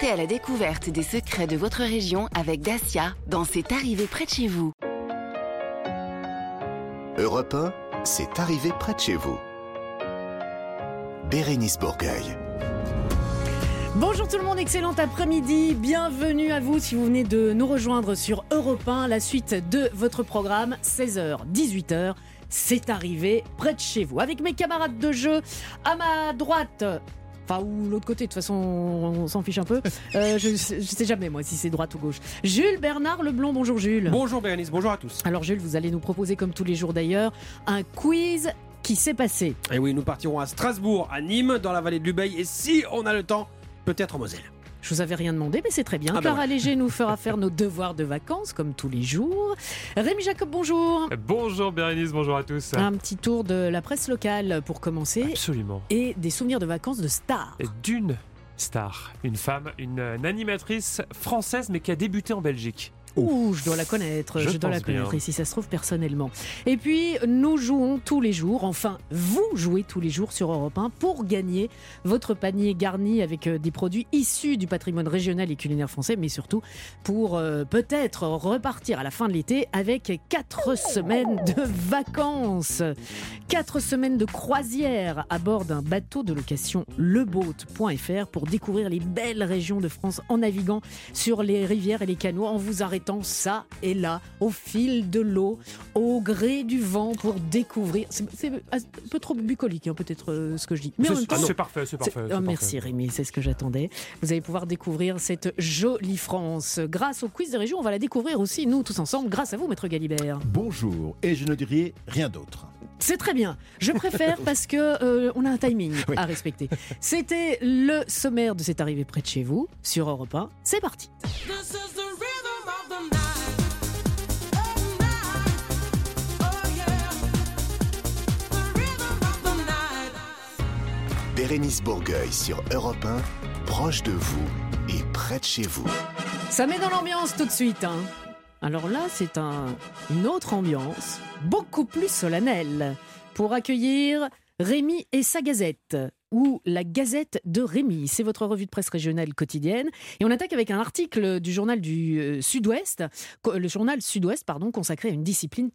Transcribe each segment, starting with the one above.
Partez à la découverte des secrets de votre région avec Dacia dans C'est arrivé près de chez vous. Europe 1, c'est arrivé près de chez vous. Bérénice Bourgueil. Bonjour tout le monde, excellent après-midi. Bienvenue à vous si vous venez de nous rejoindre sur Europe 1, la suite de votre programme 16h, 18h. C'est arrivé près de chez vous. Avec mes camarades de jeu, à ma droite, Enfin, ou l'autre côté, de toute façon, on s'en fiche un peu. Euh, je, sais- je sais jamais, moi, si c'est droite ou gauche. Jules Bernard Leblond, bonjour Jules. Bonjour Bérénice, bonjour à tous. Alors Jules, vous allez nous proposer, comme tous les jours d'ailleurs, un quiz qui s'est passé. Et oui, nous partirons à Strasbourg, à Nîmes, dans la vallée de l'Ubaye, et si on a le temps, peut-être en Moselle. Je vous avais rien demandé, mais c'est très bien. Ah ben Clara. Léger nous fera faire nos devoirs de vacances, comme tous les jours. Rémi Jacob, bonjour. Bonjour Bérénice, bonjour à tous. Un petit tour de la presse locale pour commencer. Absolument. Et des souvenirs de vacances de stars. Et D'une star, une femme, une, une animatrice française mais qui a débuté en Belgique. Ouh, je dois la connaître, je, Je dois la pense bien. connaître, et si ça se trouve personnellement. Et puis, nous jouons tous les jours, enfin, vous jouez tous les jours sur Europe 1 pour gagner votre panier garni avec euh, des produits issus du patrimoine régional et culinaire français, mais surtout pour euh, peut-être repartir à la fin de l'été avec quatre semaines de vacances. Quatre semaines de croisière à bord d'un bateau de location leboat.fr pour découvrir les belles régions de France en naviguant sur les rivières et les canaux en vous arrêtant ça et là, au fil de l'eau, au gré du vent pour découvrir. C'est un peu trop bucolique, hein, peut-être euh, ce que je dis. Mais en même C'est temps, c'est parfait, c'est parfait. Oh, merci parfait. Rémi, c'est ce que j'attendais. Vous allez pouvoir découvrir cette jolie France. Grâce au quiz des régions, on va la découvrir aussi, nous tous ensemble, grâce à vous, Maître Galibert. Bonjour, et je ne dirai rien d'autre. C'est très bien. Je préfère parce que euh, on a un timing Oui. à respecter. C'était le sommaire de cette arrivée près de chez vous sur Europe 1. C'est parti. Bérénice Bourgueil sur Europe 1, proche de vous et près de chez vous. Ça met dans l'ambiance tout de suite. hein. Alors là, c'est un, une autre ambiance, beaucoup plus solennelle, pour accueillir Rémi et sa Gazette, ou la Gazette de Rémi. C'est votre revue de presse régionale quotidienne. Et on attaque avec un article du journal du euh, Sud-Ouest, le journal Sud-Ouest, pardon, consacré à une discipline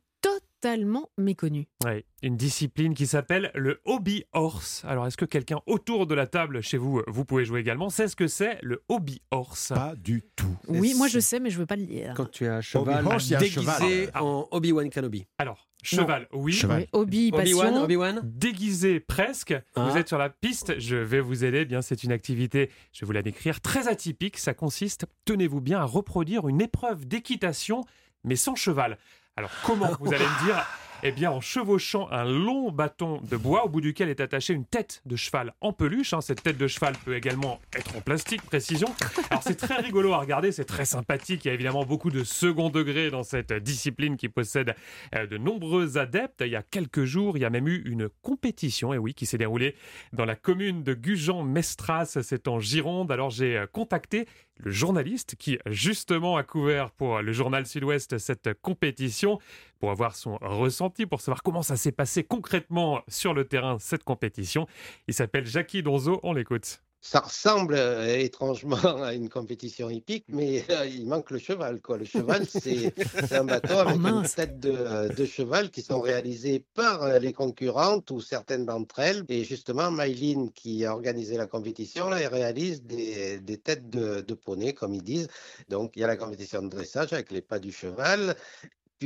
totalement méconnue. Ouais, une discipline qui s'appelle le hobby horse. Alors, est-ce que quelqu'un autour de la table chez vous, vous pouvez jouer également? C'est ce que c'est le hobby horse. Pas du tout. Oui, moi je sais, mais je veux pas le dire. Quand tu as un cheval un déguisé cheval. en Obi-Wan Kenobi. Alors, cheval, oui. Cheval. Obi-Wan, passion. Obi-Wan Déguisé presque, Ah. vous êtes sur la piste, je vais vous aider. Eh Bien, c'est une activité, je vais vous la décrire, très atypique. Ça consiste, tenez-vous bien, à reproduire une épreuve d'équitation, mais sans cheval. Alors, comment vous allez me dire Eh bien, en chevauchant un long bâton de bois au bout duquel est attachée une tête de cheval en peluche. hein. Cette tête de cheval peut également être en plastique, précision. Alors, c'est très rigolo à regarder, c'est très sympathique. Il y a évidemment beaucoup de second degré dans cette discipline qui possède euh, de nombreux adeptes. Il y a quelques jours, il y a même eu une compétition, et oui, qui s'est déroulée dans la commune de Gujan-Mestras, c'est en Gironde. Alors j'ai euh, contacté le journaliste qui justement a couvert pour le journal Sud-Ouest cette compétition pour avoir son ressenti, pour savoir comment ça s'est passé concrètement sur le terrain cette compétition. Il s'appelle Jackie Donzo, on l'écoute. Ça ressemble euh, étrangement à une compétition hippique, mais euh, il manque le cheval. Quoi. Le cheval, c'est un bateau avec une mince. tête de, euh, de cheval qui sont réalisées par euh, les concurrentes ou certaines d'entre elles. Et justement, Maïline, qui a organisé la compétition, là, elle réalise des, des têtes de, de poney, comme ils disent. Donc, il y a la compétition de dressage avec les pas du cheval.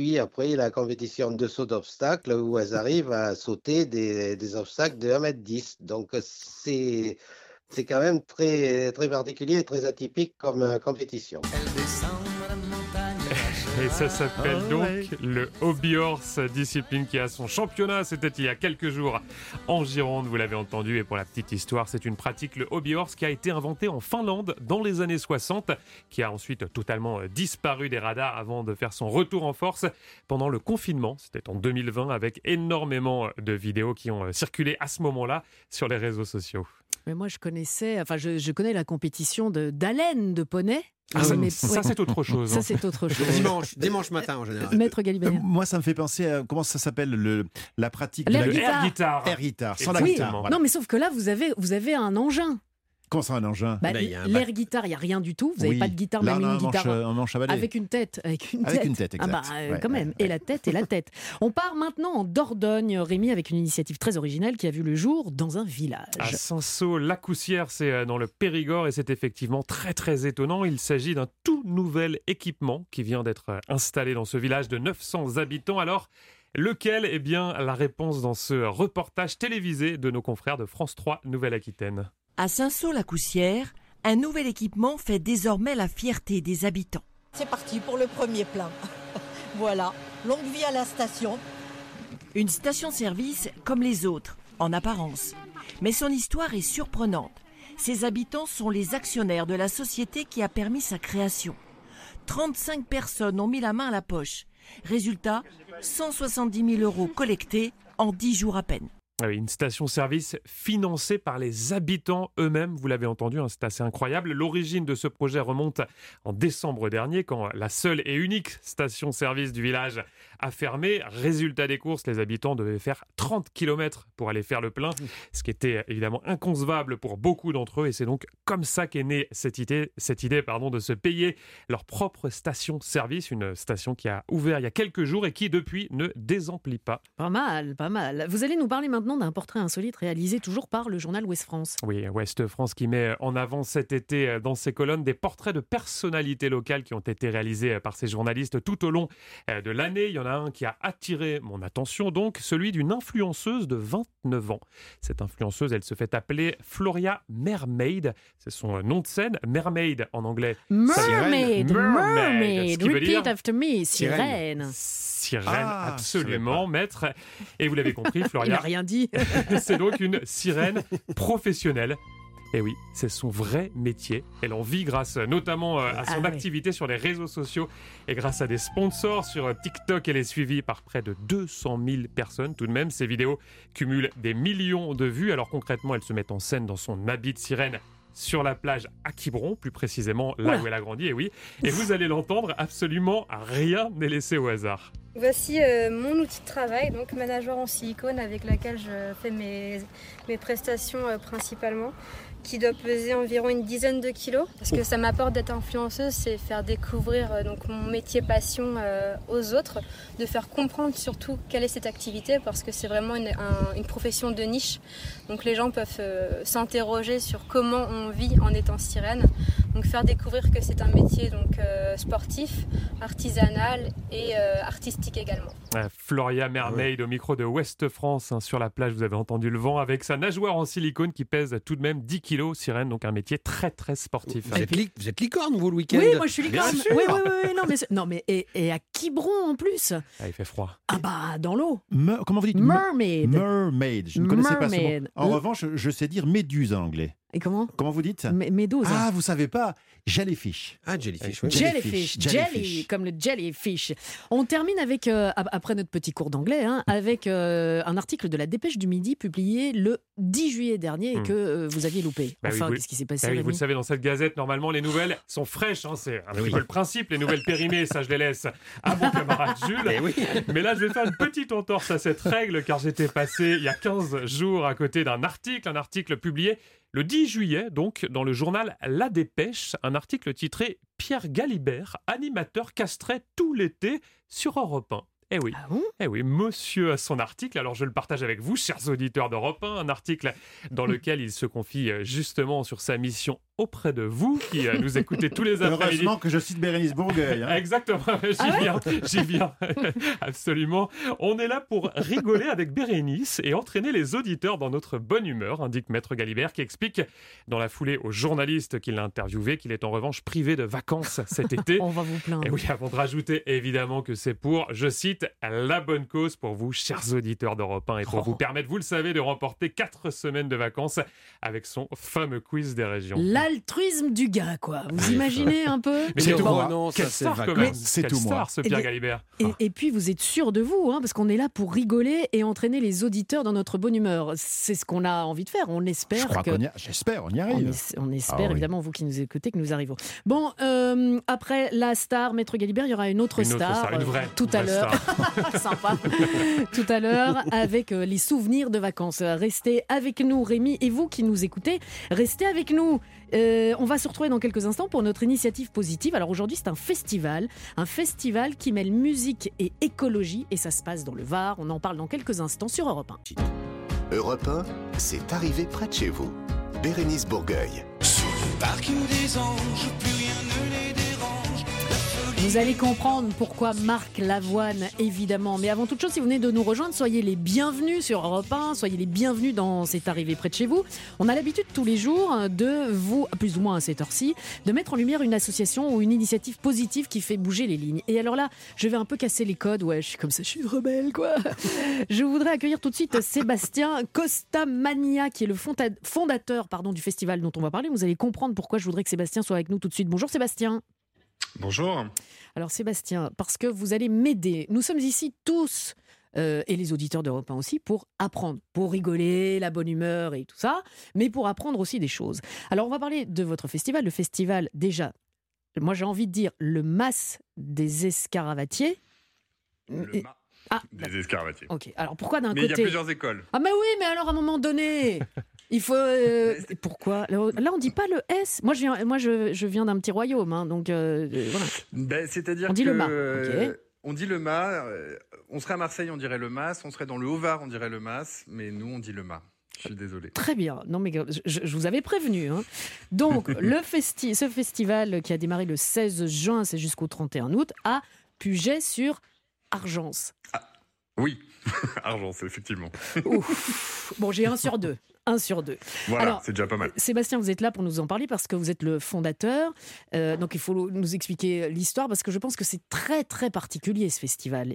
Puis après, la compétition de saut d'obstacles où elles arrivent à sauter des, des obstacles de 1m10. Donc, c'est c'est quand même très, très particulier et très atypique comme euh, compétition. Et ça s'appelle Ah donc le Hobby Horse, discipline qui a son championnat. C'était il y a quelques jours en Gironde, vous l'avez entendu. Et pour la petite histoire, c'est une pratique, le Hobby Horse, qui a été inventé en Finlande dans les années 60, qui a ensuite totalement euh, disparu des radars avant de faire son retour en force pendant le confinement. C'était en 2020 avec énormément de vidéos qui ont euh, circulé à ce moment-là sur les réseaux sociaux. Mais moi, je connaissais, enfin, je, je connais la compétition de d'haleine de poney. Ah, ça, mais- ça, ouais, c'est autre chose. ça, hein. c'est autre chose. Dimanche, dimanche matin en général. Maître Euh, Galibert. moi, ça me fait penser à comment ça s'appelle le, la pratique de la guitare. air guitar. air guitar, sans la guitare. voilà. Non, mais sauf que là, vous avez, vous avez un engin. Comment ça, un engin Bah, Bah, L'air guitare, il n'y a rien du tout. Vous n'avez Oui. pas de guitare, Là, même une un guitare. un manche à balai. Avec une tête, avec une Avec tête. une tête, Ah bah, exact. euh, Ouais, quand même. ouais. Et la tête, et la tête. On part maintenant en Dordogne, Rémi, avec une initiative très originale qui a vu le jour dans un village. À Saint-Saul-la-Coussière, c'est euh, dans le Périgord et c'est effectivement très très étonnant. Il s'agit d'un tout nouvel équipement qui vient d'être euh, installé dans ce village de 900 habitants. Alors, lequel? Eh bien, la réponse dans ce reportage télévisé de nos confrères de France 3 Nouvelle-Aquitaine. À Saint-Saul-la-Coussière, un nouvel équipement fait désormais la fierté des habitants. C'est parti pour le premier plein. voilà, longue vie à la station. Une station-service comme les autres, en apparence. Mais son histoire est surprenante. Ses habitants sont les actionnaires de la société qui a permis sa création. 35 personnes ont mis la main à la poche. Résultat, 170 000 euros collectés en 10 jours à peine. Ah une station-service financée par les habitants eux-mêmes, vous l'avez entendu, hein, c'est assez incroyable. L'origine de ce projet remonte en décembre dernier, quand la seule et unique station-service du village a fermé. Résultat des courses, les habitants devaient faire 30 km pour aller faire le plein, ce qui était évidemment inconcevable pour beaucoup d'entre eux. Et c'est donc comme ça qu'est née cette idée, cette idée pardon, de se payer leur propre station-service, une station qui a ouvert il y a quelques jours et qui depuis ne désemplit pas. Pas mal, pas mal. Vous allez nous parler maintenant d'un portrait insolite réalisé toujours par le journal Ouest France. Oui, Ouest France qui met en avant cet été euh, dans ses colonnes des portraits de personnalités locales qui ont été réalisés euh, par ces journalistes tout au long euh, de l'année. Il y en a un qui a attiré mon attention, donc celui d'une influenceuse de 29 ans. Cette influenceuse, elle se fait appeler Floria Mermaid. C'est son nom de scène, Mermaid en anglais. Mermaid, Mermaid, mermaid, repeat dire- after me, sirène. Sirène, Ah, absolument, maître. Et vous l'avez compris, Il n'a Floria, rien dit. c'est donc une sirène professionnelle. Et oui, c'est son vrai métier. Elle en vit grâce euh, notamment euh, à son Ah oui. activité sur les réseaux sociaux et grâce à des sponsors sur euh, TikTok. Elle est suivie par près de 200 000 personnes tout de même. Ses vidéos cumulent des millions de vues. Alors concrètement, elle se met en scène dans son habit de sirène sur la plage à Quiberon, plus précisément là Oula. où elle a grandi. Et oui, et vous allez l'entendre, absolument rien n'est laissé au hasard. Voici euh, mon outil de travail, donc ma nageoire en silicone avec laquelle je fais mes, mes prestations euh, principalement, qui doit peser environ une dizaine de kilos. Ce que ça m'apporte d'être influenceuse, c'est faire découvrir euh, donc mon métier passion euh, aux autres, de faire comprendre surtout quelle est cette activité, parce que c'est vraiment une, un- une profession de niche. Donc les gens peuvent euh, s'interroger sur comment on vit en étant sirène. Donc faire découvrir que c'est un métier donc euh, sportif, artisanal et euh, artistique également. Floria Mermaid au micro de Ouest France hein, sur la plage, vous avez entendu le vent avec sa nageoire en silicone qui pèse tout de même 10 kilos, sirène, donc un métier très très sportif. Vous êtes, li- vous êtes licorne, vous, le week-end Oui, moi je suis licorne. Oui, oui, oui, oui, non, mais, non, mais et, et à Quiberon en plus. Ah, il fait froid. Ah bah dans l'eau. Me- comment vous dites? Me- Mermaid. Mermaid. Je ne connaissais pas ce mot. Mermaid. En Le- revanche, je sais dire méduse en anglais. Et comment Comment vous dites M- Méduse. Ah, vous savez pas Jellyfish. Ah, jellyfish, oui. Jellyfish, Jellyfish, jelly, comme le jellyfish. On termine avec, euh, ap- après notre petit cours d'anglais, hein, avec euh, un article de la Dépêche du Midi publié le 10 juillet dernier et Hmm. que euh, vous aviez loupé. Bah oui, Enfin, qu'est-ce qui s'est passé Ah oui, vous le savez, dans cette gazette, normalement, les nouvelles sont fraîches. hein, c'est un Oui. peu le principe. Les nouvelles périmées, ça, je les laisse à mon camarade Jules. Eh oui. Mais là, je vais faire une petite entorse à cette règle, car j'étais passé il y a 15 jours à côté d'un article, un article publié le 10 juillet, donc, dans le journal La Dépêche, un article titré Pierre Galibert, animateur castré tout l'été sur Europe 1. Eh oui. Ah bon? Eh oui, monsieur a son article, alors je le partage avec vous, chers auditeurs d'Europe 1, un article dans lequel il se confie euh, justement sur sa mission auprès de vous, qui euh, nous écoutez tous les après-midi. Heureusement que je cite Bérénice Bourgueil. hein. Exactement, j'y Ah ouais viens, j'y viens. Absolument. On est là pour rigoler avec Bérénice et entraîner les auditeurs dans notre bonne humeur, indique Maître Galibert, qui explique dans la foulée aux journalistes qu'il a interviewé qu'il est en revanche privé de vacances cet été. On va vous plaindre. Et oui, avant de rajouter évidemment que c'est pour, je cite, la bonne cause pour vous, chers auditeurs d'Europe 1, et pour Oh. vous permettre, vous le savez, de remporter 4 semaines de vacances avec son fameux quiz des régions. L'altruisme du gars, quoi. Vous imaginez un peu Mais C'est tout, tout, hein. non, ça, c'est star quand vacances. même. C'est tout, moi. star, ce Eh Pierre bien, Galibert. Et, et puis vous êtes sûr de vous, hein, parce qu'on est là pour rigoler et entraîner les auditeurs dans notre bonne humeur. C'est ce qu'on a envie de faire. On Je espère crois que qu'on y a- J'espère, on y On, arrive. es- on espère Ah oui. évidemment, vous qui nous écoutez, que nous arrivons. Bon, euh, après la star, Maître Galibert, il y aura une autre Une autre star, star, une euh, vraie, tout une à l'heure. star. Sympa. Tout à l'heure, avec euh, les souvenirs de vacances. Restez avec nous, Rémi, et vous qui nous écoutez, restez avec nous. Euh, on va se retrouver dans quelques instants pour notre initiative positive. Alors aujourd'hui, c'est un festival, un festival qui mêle musique et écologie, et ça se passe dans le Var. On en parle dans quelques instants sur Europe 1. Europe 1, c'est arrivé près de chez vous. Bérénice Bourgueil. Parking des anges, plus rien ne les. Vous allez comprendre pourquoi Marc Lavoine, évidemment. Mais avant toute chose, si vous venez de nous rejoindre, soyez les bienvenus sur Europe 1, soyez les bienvenus dans C'est arrivé près de chez vous. On a l'habitude tous les jours de vous, plus ou moins à cette heure-ci, de mettre en lumière une association ou une initiative positive qui fait bouger les lignes. Et alors là, je vais un peu casser les codes. Ouais, je suis comme ça, je suis rebelle, quoi. Je voudrais accueillir tout de suite Sébastien Costamania, qui est le fonda- fondateur pardon, du festival dont on va parler. Vous allez comprendre pourquoi je voudrais que Sébastien soit avec nous tout de suite. Bonjour Sébastien. Bonjour. Alors Sébastien, parce que vous allez m'aider. Nous sommes ici tous, euh, et les auditeurs d'Europe 1 aussi, pour apprendre, pour rigoler, la bonne humeur et tout ça, mais pour apprendre aussi des choses. Alors on va parler de votre festival. Le festival, déjà, moi j'ai envie de dire le mas des escaravatiers. Le Ah, des escarvatiers. ok. Alors pourquoi d'un Mais côté... il y a plusieurs écoles. Ah mais oui, mais alors à un moment donné, il faut. euh, pourquoi? Là, on dit pas le S. Moi, je viens, moi, je, je viens d'un petit royaume, hein, donc euh, euh, voilà. Ben, C'est-à-dire On dit que, le mât. On dit le mât. on serait à Marseille, on dirait le mas. On serait dans le Haut-Var, on dirait le mas. Mais nous, on dit le mât. Je suis désolé. Très bien. Non mais je, je vous avais prévenu. hein. Donc le festi ce festival qui a démarré le 16 juin, c'est jusqu'au 31 août, à Puget sur Argence. Oui, argent, c'est effectivement. Ouf. Bon, j'ai un sur deux. Un sur deux. Voilà, Alors, c'est déjà pas mal. Sébastien, vous êtes là pour nous en parler parce que vous êtes le fondateur. Euh, donc il faut nous expliquer l'histoire parce que je pense que c'est très très particulier ce festival.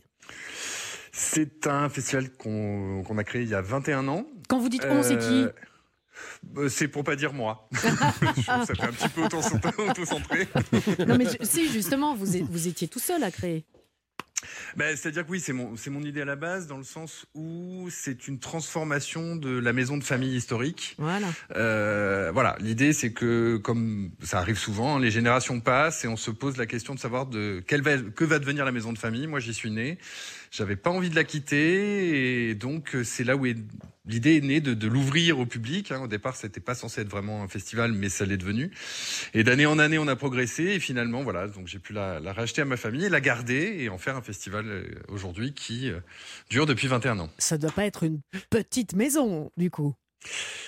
C'est un festival qu'on a créé il y a 21 ans. Quand vous dites on, c'est qui Euh, euh, C'est pour pas dire moi. Ça fait un petit peu auto- auto-centré. Non mais je- si justement vous, vous étiez tout seul à créer. Ben, C'est-à-dire que oui, c'est mon, c'est mon idée à la base, dans le sens où c'est une transformation de la maison de famille historique. Voilà. Euh, voilà, l'idée c'est que, comme ça arrive souvent, hein, les générations passent et on se pose la question de savoir de quelle va, que va devenir la maison de famille. Moi, j'y suis né, j'avais pas envie de la quitter et donc euh, c'est là où est, l'idée est née de, de l'ouvrir au public. hein. Au départ, c'était pas censé être vraiment un festival, mais ça l'est devenu. Et d'année en année, on a progressé et finalement, voilà, donc j'ai pu la, la racheter à ma famille, la garder et en faire un festival euh, aujourd'hui qui euh, dure depuis 21 ans. Ça doit pas être une petite maison du coup.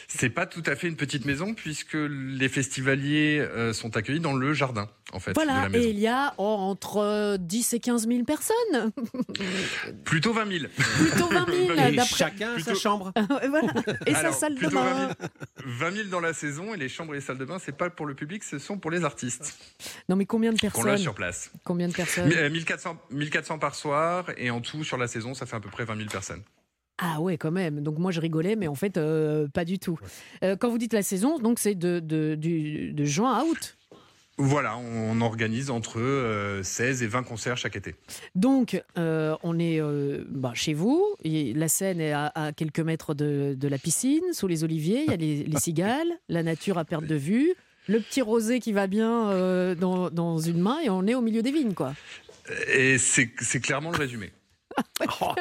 C'est pas tout à fait une petite maison puisque les festivaliers euh, sont accueillis dans le jardin, en fait, de Voilà, la maison. et il y a oh, entre euh, 10 et 15 000 personnes. Plutôt 20 000. Plutôt 20 000, Et d'après- Chacun a sa Plutôt- chambre. Et voilà. Et sa Alors, salle de plutôt bain. 20 000, 20 000 dans la saison et les chambres et les salles de bain, c'est pas pour le public, ce sont pour les artistes. Non mais combien de Qu'on personnes sur place. Combien de personnes Euh, 1400, 1400 par soir et en tout sur la saison, ça fait à peu près 20 000 personnes. Ah ouais, quand même. Donc moi je rigolais, mais en fait euh, pas du tout. Euh, quand vous dites la saison, donc c'est de, de, de juin à août. Voilà, on organise entre euh, 16 et 20 concerts chaque été. Donc euh, on est euh, bah, chez vous. Et la scène est à, à quelques mètres de, de la piscine, sous les oliviers. Il y a les, les cigales, la nature à perte de vue, le petit rosé qui va bien dans, dans une main, et on est au milieu des vignes, quoi. Et c'est c'est clairement le résumé.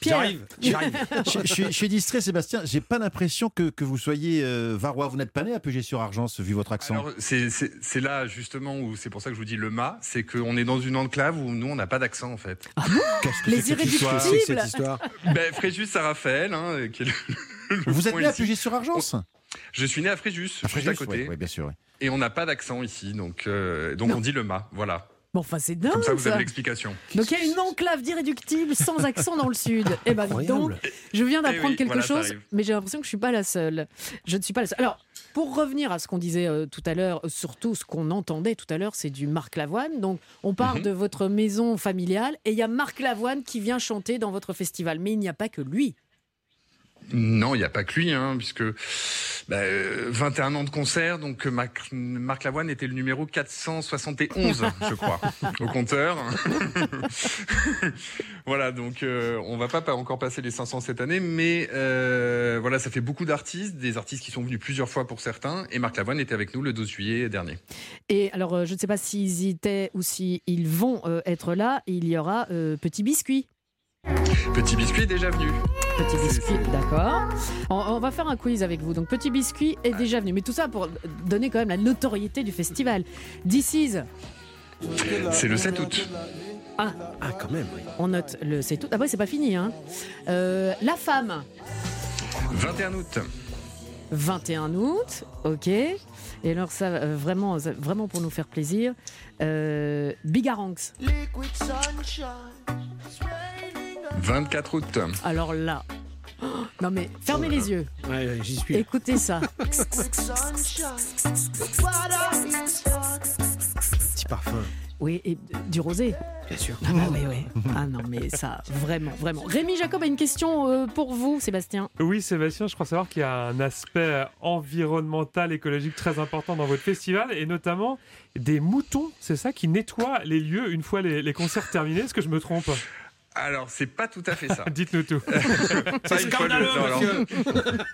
Pierre. J'arrive, j'arrive. je, je suis- je suis distrait, Sébastien. J'ai pas l'impression que, que vous soyez euh, varois. Vous n'êtes pas né à Puget-sur-Argence, vu votre accent. Alors, c'est- là justement où c'est pour ça que je vous dis le mât, c'est qu'on est dans une enclave où nous on n'a pas d'accent en fait. Qu'est-ce que Les c'est que cette histoire irréductibles. C'est cette histoire. ben, Fréjus Saint-Raphaël, hein, qui est le, le Vous êtes né à. Puget-sur-Argence Je suis né à Fréjus, À juste à Fréjus, côté, oui, bien sûr. et on n'a pas d'accent ici, donc donc on dit le mât, voilà. Bon, enfin c'est dingue Comme ça vous avez l'explication. Donc il y a une enclave d'irréductible sans accent dans le sud. Eh ben donc, je viens d'apprendre Eh oui, quelque voilà, chose, mais j'ai l'impression que je suis pas la seule. Je ne suis pas la seule. Alors, pour revenir à ce qu'on disait euh, tout à l'heure, euh, surtout ce qu'on entendait tout à l'heure, c'est du Marc Lavoine. Donc, on parle Mhm. de votre maison familiale et il y a Marc Lavoine qui vient chanter dans votre festival. Mais il n'y a pas que lui. Non, il n'y a pas que lui, hein, puisque Bah, euh, 21 ans de concert, donc euh, Marc, Marc Lavoine était le numéro 471, je crois, au compteur. voilà, donc euh, on va pas pa- encore passer les 500 cette année, mais euh, voilà, ça fait beaucoup d'artistes, des artistes qui sont venus plusieurs fois pour certains, et Marc Lavoine était avec nous le 12 juillet dernier. Et alors, euh, je ne sais pas s'ils y étaient ou s'ils vont euh, être là. Il y aura euh, Petit Biscuit. Petit Biscuit est déjà venu. Petit Biscuit, d'accord. On, on va faire un quiz avec vous. Donc, Petit Biscuit est déjà venu. Mais tout ça pour donner quand même la notoriété du festival. This is. C'est le 7 août. Ah, Ah, quand même, oui. on note le c'est tout. Ah, ouais, c'est pas fini. Hein. Euh, la femme. 21 août. 21 août, ok. Et alors ça, euh, vraiment, ça- vraiment pour nous faire plaisir, euh, Bigaranx. 24 août. Alors là, oh, non mais fermez les yeux, Ouais, ouais, j'y suis. écoutez ça. Petit parfum, Oui, et du rosé. bien sûr. Ah bah oui, oui. Ah non mais ça, vraiment, vraiment. Rémi Jacob a une question euh, pour vous, Sébastien. Oui, Sébastien, je crois savoir qu'il y a un aspect environnemental, écologique très important dans votre festival, et notamment des moutons, c'est ça, qui nettoient les lieux une fois les, les concerts terminés. Est-ce que je me trompe? Alors, c'est pas tout à fait ça. Dites-nous tout. C'est scandaleux.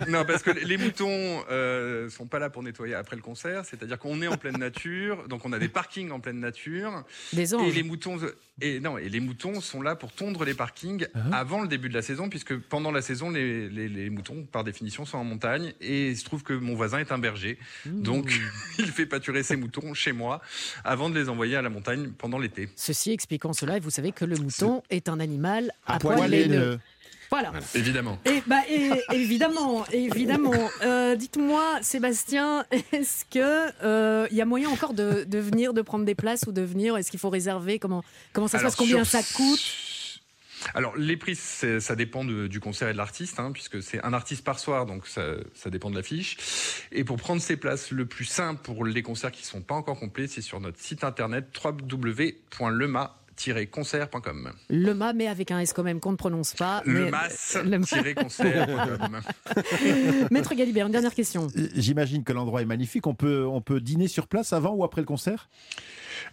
Non, parce que les moutons euh, sont pas là pour nettoyer après le concert. C'est-à-dire qu'on est en pleine nature, donc on a des parkings en pleine nature. Des Et les moutons, et non, et les moutons sont là pour tondre les parkings avant le début de la saison, puisque pendant la saison, les, les- les moutons, par définition, sont en montagne. Et il se trouve que mon voisin est un berger, donc il fait pâturer ses moutons chez moi avant de les envoyer à la montagne pendant l'été. Ceci expliquant cela, et vous savez que le mouton est un animal à, À poil Voilà. Évidemment. Et, bah, et- évidemment, évidemment. Euh, Dites-moi, Sébastien, est-ce que euh, il y a moyen encore de, de venir, de prendre des places ou de venir? Est-ce qu'il faut réserver? Comment comment ça se Alors, passe Combien sur- ça coûte? Alors les prix, ça dépend de- du concert et de l'artiste, hein, puisque c'est un artiste par soir, donc ça, ça dépend de l'affiche. Et pour prendre ses places, le plus simple pour les concerts qui ne sont pas encore complets, c'est sur notre site internet Le mât, mais avec un S quand même qu'on ne prononce pas. Le mas-concert.com. Maître Galibert, une dernière question. J'imagine que l'endroit est magnifique. On peut, on peut dîner sur place avant ou après le concert?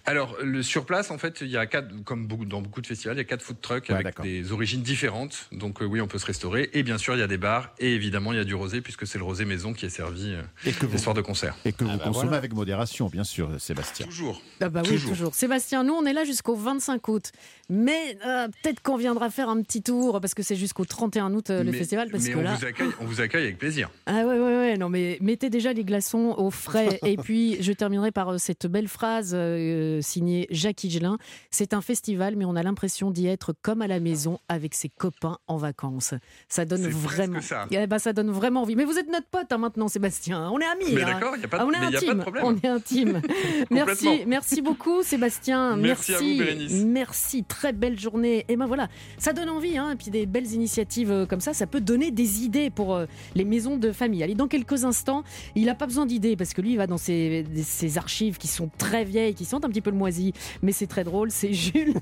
Alors, le sur place, en fait, il y a quatre, comme beaucoup, dans beaucoup de festivals, il y a quatre food trucks Ouais, avec des origines différentes. Donc, euh, oui, on peut se restaurer. Et bien sûr, il y a des bars. Et évidemment, il y a du rosé, puisque c'est le rosé maison qui est servi euh, Et que les vous, soirs de concert. et que vous bah consommez voilà. avec modération, bien sûr, Sébastien. Toujours. Ah bah oui, Toujours. toujours. Sébastien, nous, on est là jusqu'au 25 août. Mais euh, peut-être qu'on viendra faire un petit tour, parce que c'est jusqu'au 31 août euh, le Mais- festival. Parce mais que on, là... vous accueille, on vous accueille avec plaisir. Ah ouais, ouais, ouais, non mais mettez déjà les glaçons au frais. Et puis je terminerai par euh, cette belle phrase euh, signée Jacques Higelin. C'est un festival, mais on a l'impression d'y être comme à la maison avec ses copains en vacances. Ça donne vraiment. ça. Eh ben, ça donne vraiment envie. Mais vous êtes notre pote hein, maintenant, Sébastien. On est amis. Mais hein. d'accord, il n'y a, pas de- Ah, on est mais y a pas de intime. problème. On est intime. merci, merci beaucoup, Sébastien. Merci à vous, Bérénice. Merci, très belle journée. Et ben voilà, ça donne envie. Hein. Et puis des belles initiatives euh, comme ça, ça peut donner des idées pour euh, les maisons de famille. Allez, dans quelques instants, il n'a pas besoin d'idées parce que lui, il va dans ses, ses archives qui sont très vieilles, qui sentent un petit peu le moisi. Mais c'est très drôle. C'est Jules.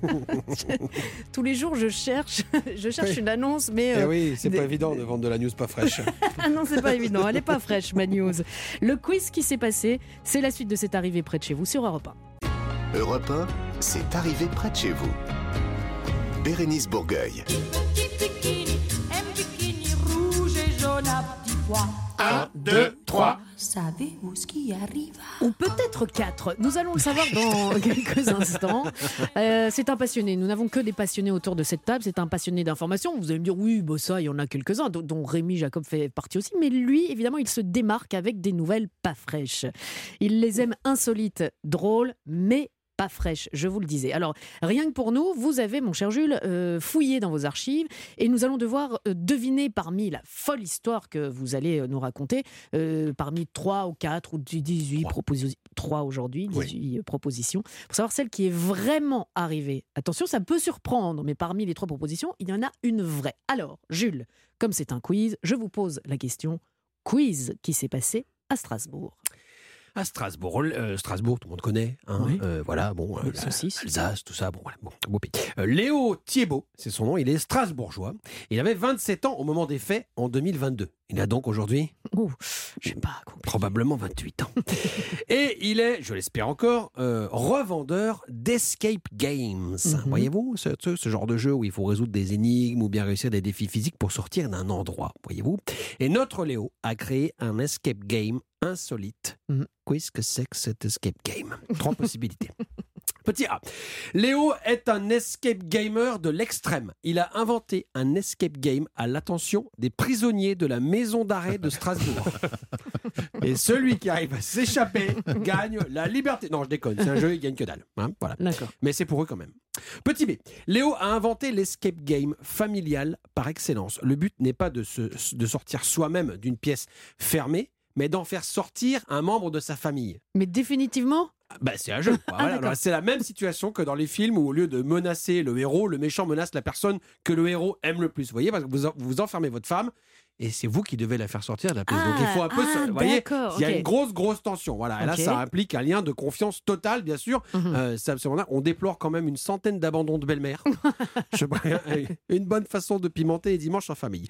Tous les jours, je cherche, je cherche Oui. une annonce, mais Eh euh, oui, c'est des- pas évident de vendre de la news pas fraîche. ah non, c'est pas évident. Elle est pas fraîche, ma news. Le quiz qui s'est passé, c'est la suite de cette arrivée près de chez vous sur Europe 1. Europe 1, c'est arrivé près de chez vous. Bérénice Bourgueil. Un, deux, trois. Savez-vous ce qui arrive Ou peut-être quatre. Nous allons le savoir dans quelques instants. Euh, c'est un passionné. Nous n'avons que des passionnés autour de cette table. C'est un passionné d'information. Vous allez me dire, oui, bah ça, il y en a quelques-uns, dont- dont Rémi Jacob fait partie aussi. Mais lui, évidemment, il se démarque avec des nouvelles pas fraîches. Il les aime insolites, drôles, mais pas fraîches, je vous le disais. Alors, rien que pour nous, vous avez, mon cher Jules, euh, fouillé dans vos archives et nous allons devoir euh, deviner parmi la folle histoire que vous allez euh, nous raconter, euh, parmi 3 ou 4 ou 18 propositions, 3 aujourd'hui, 18 propositions, pour savoir celle qui est vraiment arrivée. Attention, ça peut surprendre, mais parmi les trois propositions, il y en a une vraie. Alors, Jules, comme c'est un quiz, je vous pose la question quiz qui s'est passé à Strasbourg. À Strasbourg. Euh, Strasbourg, tout le monde connaît. hein, Oui. euh, voilà, bon, euh. Alsace, tout ça, bon, voilà, bon, beau pays. Euh, Léo Thiebaud, c'est son nom, il est strasbourgeois. Il avait 27 ans au moment des faits en 2022. Il a donc aujourd'hui Ouh, je sais pas. compliqué. probablement 28 ans. Et il est, je l'espère encore, euh, revendeur d'escape games. Mhm. Voyez-vous, ce, ce- ce genre de jeu où il faut résoudre des énigmes ou bien réussir des défis physiques pour sortir d'un endroit. Voyez-vous. Et notre Léo a créé un escape game insolite. Mhm. Qu'est-ce que c'est que cet escape game? Trois possibilités. Petit A. Léo est un escape gamer de l'extrême. Il a inventé un escape game à l'attention des prisonniers de la maison d'arrêt de Strasbourg. Et celui qui arrive à s'échapper gagne la liberté. Non, je déconne, c'est un jeu, il gagne que dalle. hein, voilà. Mais c'est pour eux quand même. Petit B. Léo a inventé l'escape game familial par excellence. Le but n'est pas de, se- de sortir soi-même d'une pièce fermée, mais d'en faire sortir un membre de sa famille. Mais définitivement? Bah, c'est un jeu. Ah, c'est la même situation que dans les films où, au lieu de menacer le héros, le méchant menace la personne que le héros aime le plus. Vous voyez, parce que vous, vous enfermez votre femme et c'est vous qui devez la faire sortir de la pièce. Donc, il faut un peu. Ah, se- vous voyez, il y a une grosse, grosse tension. Voilà. Et là, ça implique un lien de confiance totale, bien sûr. Mhm. Euh, ça, c'est vraiment- on déplore quand même une centaine d'abandons de belle-mère. Je une bonne façon de pimenter les dimanches en famille.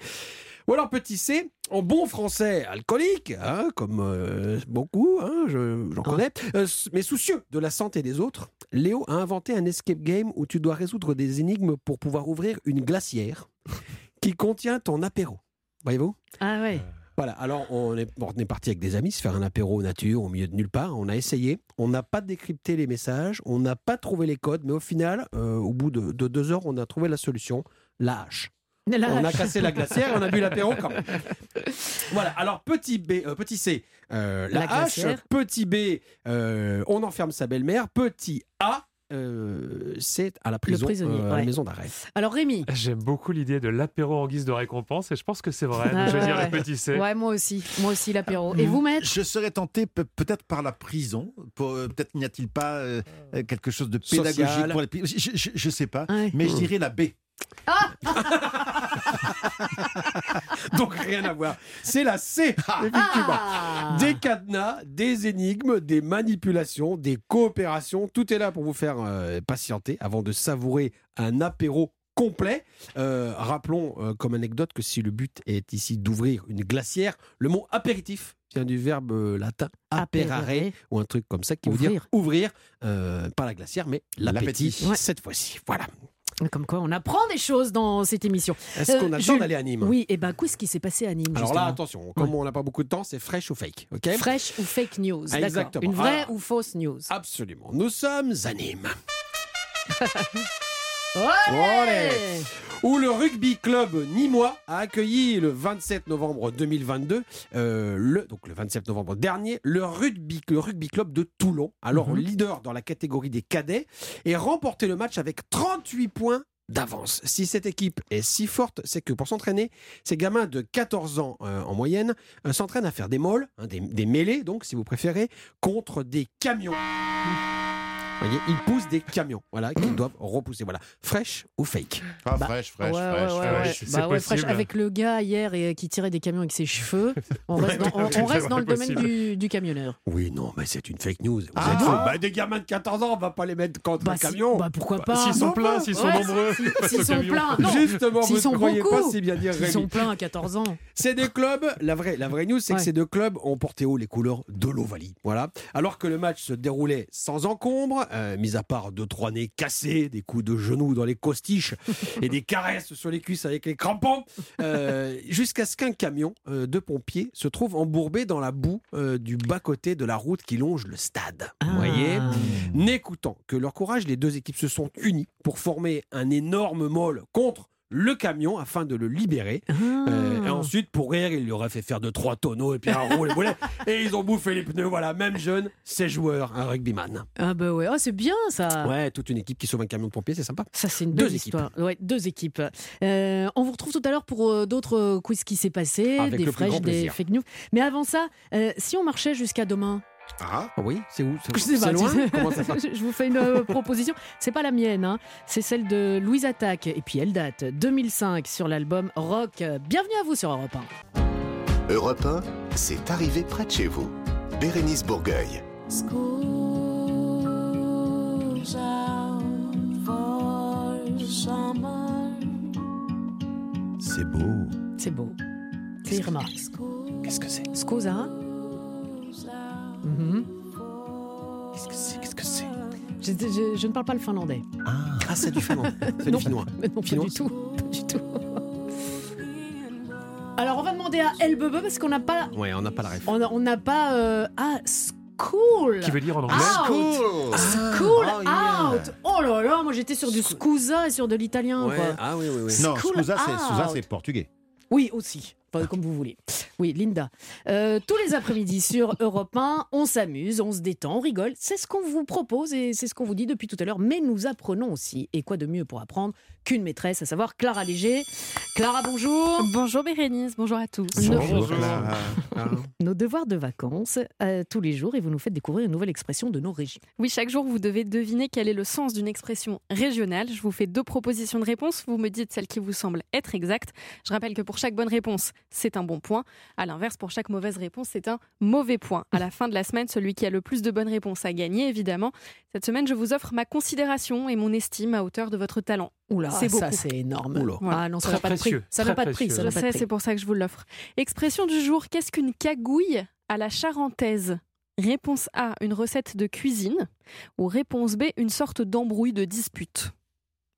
Ou alors petit C, en bon français alcoolique, hein, comme euh, beaucoup, hein, je- j'en connais, euh, mais soucieux de la santé des autres, Léo a inventé un escape game où tu dois résoudre des énigmes pour pouvoir ouvrir une glacière qui contient ton apéro. Voyez-vous? Ah ouais. voilà, alors on est, on est parti avec des amis se faire un apéro nature au milieu de nulle part. On a essayé, on n'a pas décrypté les messages, on n'a pas trouvé les codes, mais au final, euh, au bout de, de deux heures, on a trouvé la solution la hache. La On a cassé la glacière et on a bu l'apéro quand même. Voilà, alors petit B, euh, petit C, euh, la, La hache. glacière. Petit B, euh, on enferme sa belle-mère. Petit A, euh, c'est à la prison, prisonnier, euh, à la maison d'arrêt. Alors Rémi J'aime beaucoup l'idée de l'apéro en guise de récompense et je pense que c'est vrai. Ah je vais ouais, dire ouais. le petit C. Ouais, moi aussi. Moi aussi, l'apéro. Et vous, maître Je serais tenté pe- peut-être par la prison. Peut-être n'y a-t-il pas euh, quelque chose de pédagogique Social. pour les je, je, je sais pas, Ouais. mais je dirais la B. Donc rien à voir. C'est la C, effectivement. Ah Des cadenas, des énigmes, des manipulations, des coopérations, tout est là pour vous faire euh, patienter avant de savourer un apéro complet. Euh, rappelons euh, comme anecdote que si le but est ici d'ouvrir une glacière, le mot apéritif vient du verbe latin aperare Apérare. ou un truc comme ça qui veut dire Ouvrir. pas la glacière mais l'appétit L'appétit. Ouais. cette fois-ci. Voilà. Comme quoi, on apprend des choses dans cette émission. Est-ce Euh, qu'on a le temps d'aller à Nîmes Oui, et ben qu'est-ce qui s'est passé à Nîmes Alors là, attention, comme on n'a pas beaucoup de temps, c'est fraîche ou fake, ok Fraîche ou fake news D'accord. Exactement. Une vraie Alors- ou fausse news Absolument. Nous sommes à Nîmes. Ouais Olé où le rugby club nîmois a accueilli le 27 novembre 2022, euh, le, donc le 27 novembre dernier, le rugby, le rugby club de Toulon, alors Mhm. leader dans la catégorie des cadets, et remporté le match avec 38 points d'avance. Si cette équipe est si forte, c'est que pour s'entraîner, ces gamins de 14 ans euh, en moyenne euh, s'entraînent à faire des molles, hein, des, des mêlées donc si vous préférez, contre des camions. voyez, ils poussent des camions, voilà, qu'ils doivent repousser. Voilà, fraîche ou fake? Ah, Bah, fraîche, fraîche, fraîche, ouais, fraîche. ouais. c'est Bah fraîche. Avec le gars hier et, qui tirait des camions avec ses cheveux, on reste dans, on- c'est on reste dans le domaine du, du camionneur. Oui, non, mais c'est une fake news. Vous Ah. êtes fous. Bah, des gamins de 14 ans, on va pas les mettre contre Bah, un si- camion. bah pourquoi pas? S'ils sont pleins, s'ils sont nombreux. S'ils sont pleins. Non, Justement, s'ils vous sont ne croyez pas si bien dire S'ils Rémi. sont pleins à 14 ans. Ces deux clubs, la vraie, la vraie news, c'est Ouais. que ces deux clubs ont porté haut les couleurs de l'Ovalie. Voilà. Alors que le match se déroulait sans encombre, euh, mis à part deux, trois nez cassés, des coups de genoux dans les costiches et des caresses sur les cuisses avec les crampons, euh, jusqu'à ce qu'un camion euh, de pompiers se trouve embourbé dans la boue du bas-côté de la route qui longe le stade. Vous voyez? Ah. N'écoutant que leur courage, les deux équipes se sont unies pour former un énorme môle contre le camion afin de le libérer. Euh, et ensuite, pour rire, il lui aurait fait faire deux, trois tonneaux et puis un roule boulet. Et ils ont bouffé les pneus. Voilà, même jeune, c'est joueur, un rugbyman. Ah bah ouais, Ah, c'est bien ça. Ouais, toute une équipe qui sauve un camion de pompiers, c'est sympa. Ça, c'est une Deux belle équipes. histoire. Ouais, deux équipes. Euh, on vous retrouve tout à l'heure pour euh, d'autres quiz qui s'est passé, Avec des fraîches, des fake news. Mais avant ça, si on marchait jusqu'à demain, Ah, Oui, c'est où je sais C'est pas, loin Comment ça je vous fais une euh, proposition. C'est pas la mienne, hein. c'est celle de Louise Attaque. Et puis elle date 2005 sur l'album Rock. Bienvenue à vous sur Europe 1. Europe 1, c'est arrivé près de chez vous. Bérénice Bourgueil. School's out for summer. C'est beau. C'est beau. C'est Irma. Qu'est-ce que c'est Scusa Mhm. Qu'est-ce que c'est Qu'est-ce que c'est? Je, je- je ne parle pas le finlandais. Ah, c'est du finnois. C'est Non. du finnois. Mais non, Finnois pas du tout. Pas du tout. Alors, on va demander à Elbebe parce qu'on n'a pas. Ouais, on n'a pas la ref. On n'a pas. euh, ah, school Qui veut dire en anglais Out. School Oh, yeah. out Oh là là, moi j'étais sur du scusa et sur de l'italien. Ouais. Ah oui, oui, oui. Non, School. Scusa, c'est portugais. Oui, aussi. Enfin, comme vous voulez. Oui, Linda. Euh, tous les après-midi sur Europe 1, on s'amuse, on se détend, on rigole. C'est ce qu'on vous propose et c'est ce qu'on vous dit depuis tout à l'heure. Mais nous apprenons aussi. Et quoi de mieux pour apprendre qu'une maîtresse, à savoir Clara Léger. Clara, bonjour. Bonjour Bérénice, bonjour à tous. Bonjour, Clara. Nos devoirs de vacances, euh, tous les jours, et vous nous faites découvrir une nouvelle expression de nos régions. Oui, chaque jour, vous devez deviner quel est le sens d'une expression régionale. Je vous fais deux propositions de réponse. Vous me dites celle qui vous semble être exacte. Je rappelle que pour chaque bonne réponse, c'est un bon point. À l'inverse, pour chaque mauvaise réponse, c'est un mauvais point. À la fin de la semaine, celui qui a le plus de bonnes réponses a gagné, évidemment. Cette semaine, je vous offre ma considération et mon estime à hauteur de votre talent. Oula, C'est ça c'est énorme. Oula. Ah non, ça n'a pas de prix. Ça n'a pas de prix. Je sais, c'est pour ça que je vous l'offre. Expression du jour, qu'est-ce qu'une cagouille à la charentaise? Réponse A, une recette de cuisine. Ou réponse B, une sorte d'embrouille de dispute.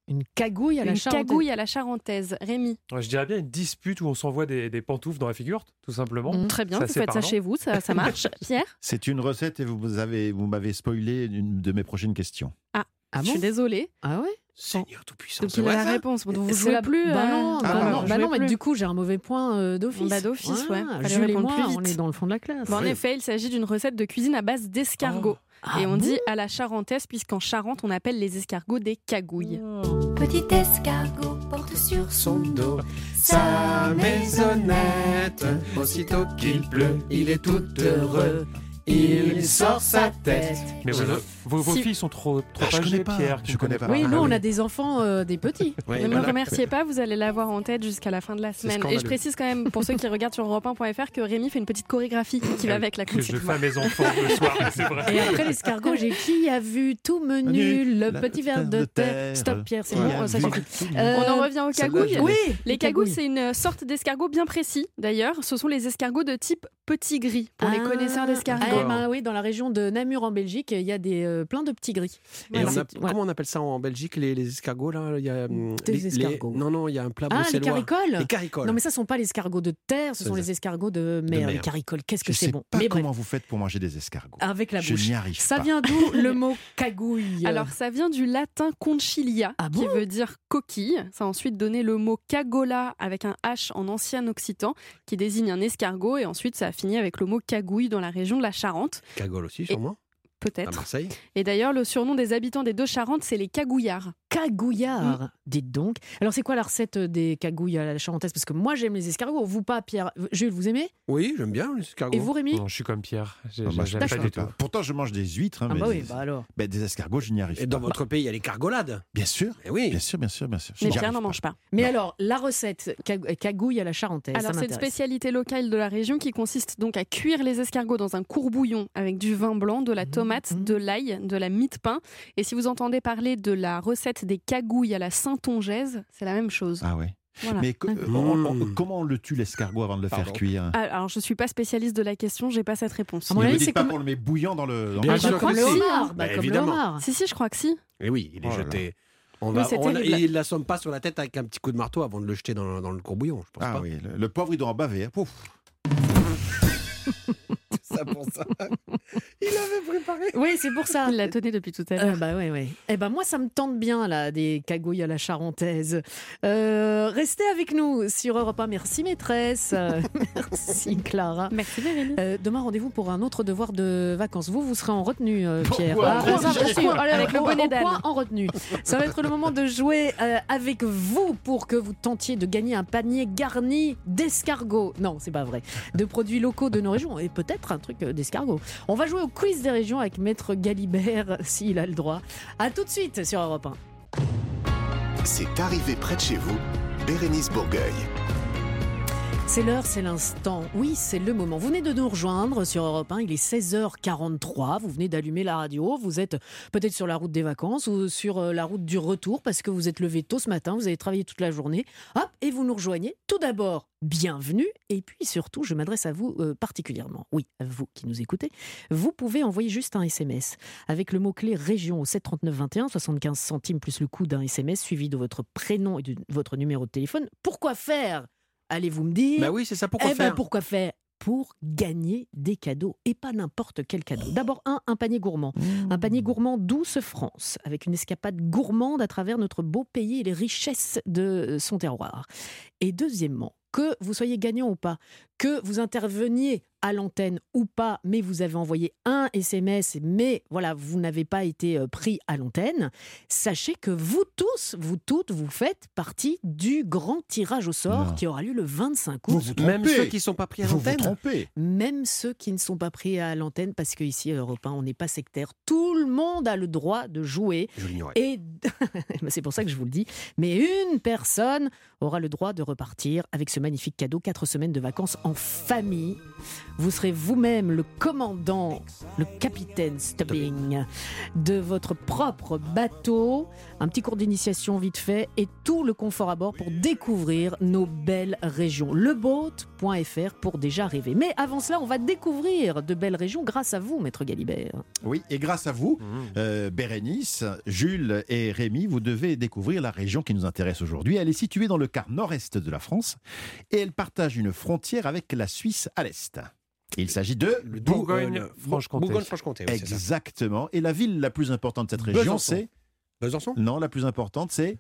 Une cagouille à la une charentaise. cagouille à la charentaise. Rémi, Ouais, Je dirais bien une dispute où on s'envoie des, des pantoufles dans la figure, tout simplement. Mm. très bien, Ça, vous faites ça chez vous, ça, ça marche. Pierre? C'est une recette et vous avez, vous m'avez spoilé une de mes prochaines questions. Ah Je bon? suis désolée. Ah ouais? Seigneur tout-puissant. Donc c'est il a la réponse. Donc vous jouez la- plus. Bah euh, non, bah Ah, non, bah mais plus. du coup j'ai un mauvais point euh, d'office. Bah, d'office, ouais. Jules et répondre moi, plus vite. on est dans le fond de la classe. Bon, en effet, il s'agit d'une recette de cuisine à base d'escargots. Ah et on bon dit à la charentaise, puisqu'en Charente, on appelle les escargots des cagouilles. Petit escargot porte sur Son dos, sa maisonnette. Aussitôt qu'il pleut, il est tout heureux. Il sort sa tête. Mais vos, vos- vos Si- filles sont trop, trop Ah, je âgées, connais pas, Pierre. je connais pas. Oui, nous Ah on oui. a des enfants, euh, des petits. Ne me remerciez pas, vous allez l'avoir en tête jusqu'à la fin de la semaine. Et je précise quand même pour ceux qui regardent sur europe1.fr que Rémi fait une petite chorégraphie qui va avec la Que je fais à mes enfants le soir, c'est vrai. Et après l'escargot, j'ai qui a vu tout menu, le petit verre de terre. Stop Pierre, c'est bon, euh, ça suffit. Euh, On en revient aux cagouilles. Oui, Les cagouilles, c'est une sorte d'escargot bien précis, d'ailleurs. Ce sont les escargots de type petit gris, pour les Ah, connaisseurs d'escargots. ah, ben oui, dans la région de Namur en Belgique, il y a des, euh, plein de petits gris. Et Voilà. on a- C'est- voilà. Comment on appelle ça en Belgique, les, les escargots là il y a, hum, Des les- les- escargots. Non, non, il y a un plat Ah, les caricoles Les caricoles. Non, mais ça, ne sont pas les escargots de terre, ce sont ça. les escargots de mer. mer. Les caricoles, qu'est-ce que Je c'est bon. pas Mais bref, comment vous faites pour manger des escargots. avec la Je bouche. n'y arrive Ça pas. vient d'où le mot cagouille? Alors, ça vient du latin concilia, Ah qui bon? veut dire coquille. Ça a ensuite donné le mot cagola avec un H en ancien occitan, qui désigne un escargot. Et ensuite, ça a fini avec le mot cagouille dans la région de la Charente, Cagole aussi, sûrement. Peut-être. Marseille. Et d'ailleurs, le surnom des habitants des deux Charentes, c'est les cagouillards. Cagouillard, Mm. dites donc. Alors, c'est quoi la recette des cagouilles à la charentaise? Parce que moi, j'aime les escargots. Vous pas, Pierre Jules, vous aimez? Oui, j'aime bien les escargots. Et vous, Rémi? Non, je suis comme Pierre. J'ai- Ah, bah, J'aime pas du tout. pas. Pourtant, je mange des huîtres, hein, Ah mais bah oui, des, bah alors. ben, des escargots, je n'y arrive Et dans pas. votre pays, il y a les cargolades? Bien sûr, Eh oui. bien sûr, bien sûr, bien sûr. Mais Pierre n'en mange pas. Mais Non. alors, la recette cag- cagouille à la charentaise, Alors, c'est une spécialité locale de la région qui consiste donc à cuire les escargots dans un courbouillon avec du vin blanc, de la Mmh, tomate, de l'ail, de la mie de pain. Et si vous entendez parler de la recette des cagouilles à la saintongeaise, c'est la même chose. Ah ouais. Voilà. Mais Mmh. on- on- comment on le tue l'escargot avant de le faire cuire Ah, Alors, je suis pas spécialiste de la question, j'ai pas cette réponse. Ne me avis, dites pas comme- qu'on le met bouillant dans le. dans Bien le- Ah, bah, sûr comme que le homard, bah, Bah, comme le évidemment. homard. Si, si, je crois que si. Et oui, il est Oh jeté. On va, c'est on- il l'assomme pas sur la tête avec un petit coup de marteau avant de le jeter dans, dans le courbouillon, je pense Ah pas. oui, le, le pauvre, il doit en baver. hein. Pouf. Ça pour ça. il avait préparé. Oui, c'est pour ça. Il l'a tenait depuis tout à Euh, l'heure. bah ouais, ouais. Eh ben moi, ça me tente bien là, des cagouilles à la charentaise. Euh, restez avec nous sur Europe 1. Merci maîtresse. Euh, Merci Clara. Merci Bérénice. Euh, demain, rendez-vous pour un autre devoir de vacances. Vous, vous serez en retenue, euh, Pierre. Pourquoi Ah, allez, Avec le bonnet en retenue. Ça va être le moment de jouer euh, avec vous pour que vous tentiez de gagner un panier garni d'escargots. Non, c'est pas vrai. De produits locaux de nos régions et peut-être un truc euh. On va jouer au quiz des régions avec Maître Galibert, s'il a le droit. À tout de suite sur Europe 1. C'est arrivé près de chez vous, Bérénice Bourgueil. C'est l'heure, c'est l'instant. Oui, c'est le moment. Vous venez de nous rejoindre sur Europe 1. Il est 16h43. Vous venez d'allumer la radio. Vous êtes peut-être sur la route des vacances ou sur euh, la route du retour parce que vous êtes levé tôt ce matin. Vous avez travaillé toute la journée. Hop, et vous nous rejoignez. Tout d'abord, bienvenue. Et puis surtout, je m'adresse à vous euh, particulièrement. Oui, à vous qui nous écoutez. Vous pouvez envoyer juste un SMS avec le mot-clé région au 73921, 75 centimes plus le coût d'un SMS suivi de votre prénom et de votre numéro de téléphone. Pourquoi faire? Allez-vous me dire Bah oui, c'est ça, pourquoi eh ben, faire Pourquoi faire pour gagner des cadeaux et pas n'importe quel cadeau. D'abord un, un panier gourmand. Un panier gourmand douce France, avec une escapade gourmande à travers notre beau pays et les richesses de son terroir. Et deuxièmement, que vous soyez gagnant ou pas, que vous interveniez à l'antenne ou pas, mais vous avez envoyé un SMS, mais voilà, vous n'avez pas été euh, pris à l'antenne, sachez que vous tous, vous toutes, vous faites partie du grand tirage au sort Non. qui aura lieu le 25 Vous août. vous Même trompez. ceux qui sont pas pris à Vous vous l'antenne. Même ceux qui ne sont pas pris à l'antenne, parce qu'ici, à Europe 1, on n'est pas sectaire. Tout le monde a le droit de jouer. Je l'ignorais. Et c'est pour ça que je vous le dis. Mais une personne aura le droit de repartir avec ce magnifique cadeau, quatre semaines de vacances en famille. Vous serez vous-même le commandant, le capitaine Stubbing de votre propre bateau. Un petit cours d'initiation vite fait et tout le confort à bord pour découvrir nos belles régions. Leboat.fr pour déjà rêver. Mais avant cela, on va découvrir de belles régions grâce à vous, maître Galibert. Oui, et grâce à vous, euh, Bérénice, Jules et Rémi, vous devez découvrir la région qui nous intéresse aujourd'hui. Elle est située dans le quart nord-est de la France et elle partage une frontière avec la Suisse à l'est. Il s'agit de Bourgogne-Franche-Comté. Oui. Exactement. Et la ville la plus importante de cette région, c'est Besançon? Non, la plus importante, c'est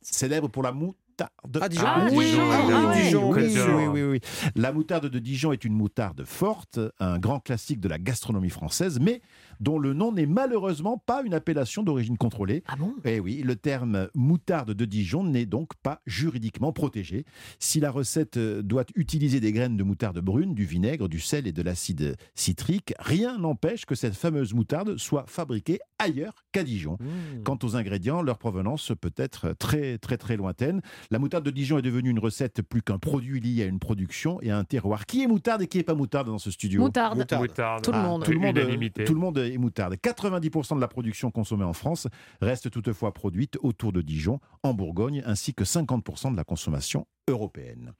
célèbre pour la moutarde. Ah, Dijon. Ah, Ah, oui, Dijon. ah, Ah, oui, Dijon, oui, Dijon. oui, oui, oui. La moutarde de Dijon est une moutarde forte, un grand classique de la gastronomie française, mais dont le nom n'est malheureusement pas une appellation d'origine contrôlée. Ah bon? Eh oui, le terme moutarde de Dijon n'est donc pas juridiquement protégé. Si la recette euh, doit utiliser des graines de moutarde brune, du vinaigre, du sel et de l'acide citrique, rien n'empêche que cette fameuse moutarde soit fabriquée ailleurs qu'à Dijon. Quant aux ingrédients, leur provenance peut être très très très lointaine. La moutarde de Dijon est devenue une recette plus qu'un produit lié à une production et à un terroir. Qui est moutarde et qui est pas moutarde dans ce studio? Moutarde. Moutarde. Tout le Ah, monde. Tout le monde, Unanimité. tout le monde est moutarde. 90% de la production consommée en France reste toutefois produite autour de Dijon, en Bourgogne, ainsi que 50% de la consommation européenne.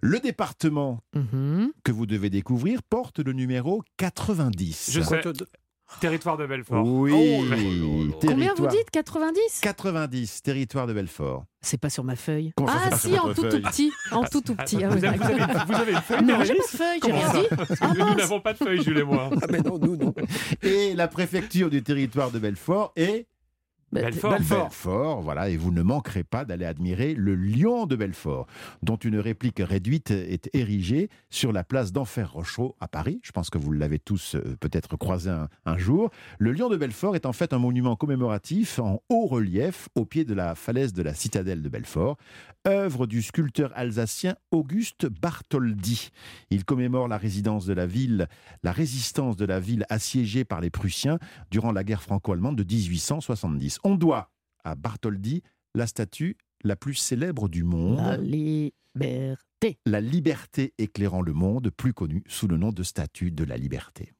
Le département Mhm. que vous devez découvrir porte le numéro 90. Je sais. Territoire de Belfort. Oui. Oh, Combien vous dites 90 90, territoire de Belfort. C'est pas sur ma feuille. Comment ah pas si, en tout tout petit. En tout tout petit. Ah, Vous avez, vous avez- d'accord. vous avez une feuille Non, j'ai pas de feuille, j'ai rien dit. Ah, Nous n'avons pas de feuille, Jules et moi. Ah, mais non, nous, non. Et la préfecture du territoire de Belfort est Belfort. Belfort, voilà, et vous ne manquerez pas d'aller admirer le lion de Belfort, dont une réplique réduite est érigée sur la place d'Enfer Rochereau à Paris. Je pense que vous l'avez tous euh, peut-être croisé un, un jour. Le lion de Belfort est en fait un monument commémoratif en haut relief au pied de la falaise de la citadelle de Belfort, œuvre du sculpteur alsacien Auguste Bartholdi. Il commémore la résidence de la ville, la résistance de la ville assiégée par les Prussiens durant la guerre franco-allemande de 1870. On doit à Bartholdi la statue la plus célèbre du monde. La liberté. La liberté éclairant le monde, plus connue sous le nom de statue de la liberté.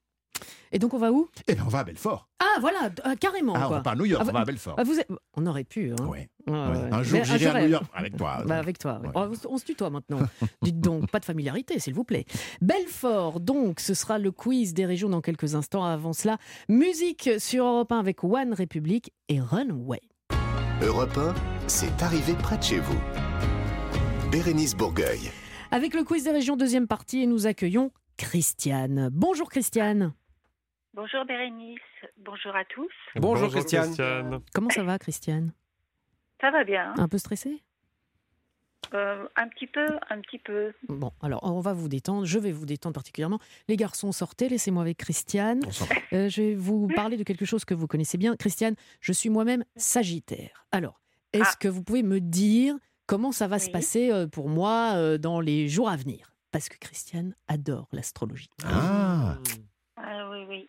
Et donc on va où Eh bien, on va à Belfort. Ah voilà, ah, carrément. Ah, on va pas à New York, Ah, on va à Belfort. ah, vous êtes- On aurait pu. Hein. Ouais. Ouais, Ouais. ouais. Un jour, j'irai à New rêve. York avec toi. Bah, avec toi. ouais. On, on se tutoie maintenant. Dites donc, pas de familiarité, s'il vous plaît. Belfort, donc, ce sera le quiz des régions dans quelques instants. Avant cela, musique sur Europe 1 avec One Republic et Runway. Europe 1, c'est arrivé près de chez vous. Bérénice Bourgueil. Avec le quiz des régions, deuxième partie, et nous accueillons Christiane. Bonjour Christiane. Bonjour Bérénice, bonjour à tous. Bonjour, Christiane. Comment ça va Christiane? Ça va bien Un peu stressée? Euh, Un petit peu, un petit peu. Bon, alors on va vous détendre, je vais vous détendre particulièrement. Les garçons, sortez, laissez-moi avec Christiane. Euh, je vais vous parler de quelque chose que vous connaissez bien. Christiane, je suis moi-même Sagittaire. Alors, est-ce que vous pouvez me dire comment ça va se passer euh, pour moi dans les jours à venir? Parce que Christiane adore l'astrologie. Ah Ah oui, oui.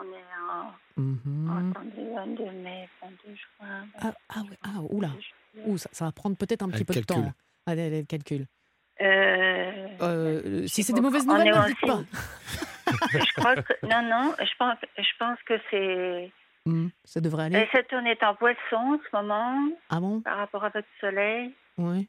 On est en... Mhm. Attendez, 22 mai, 22 juin. Ah, ah ouais, ah, oula. Ouh, ça, ça va prendre peut-être un petit peu de temps. Allez, allez, elle calcule. Euh, Euh, si c'est des mauvaises nouvelles, ne dites pas. je crois que non, non. Je pense, je pense que c'est. Hmm, ça devrait aller. Et Saturne est en Poisson en ce moment. Ah bon? Par rapport à votre Soleil. Oui.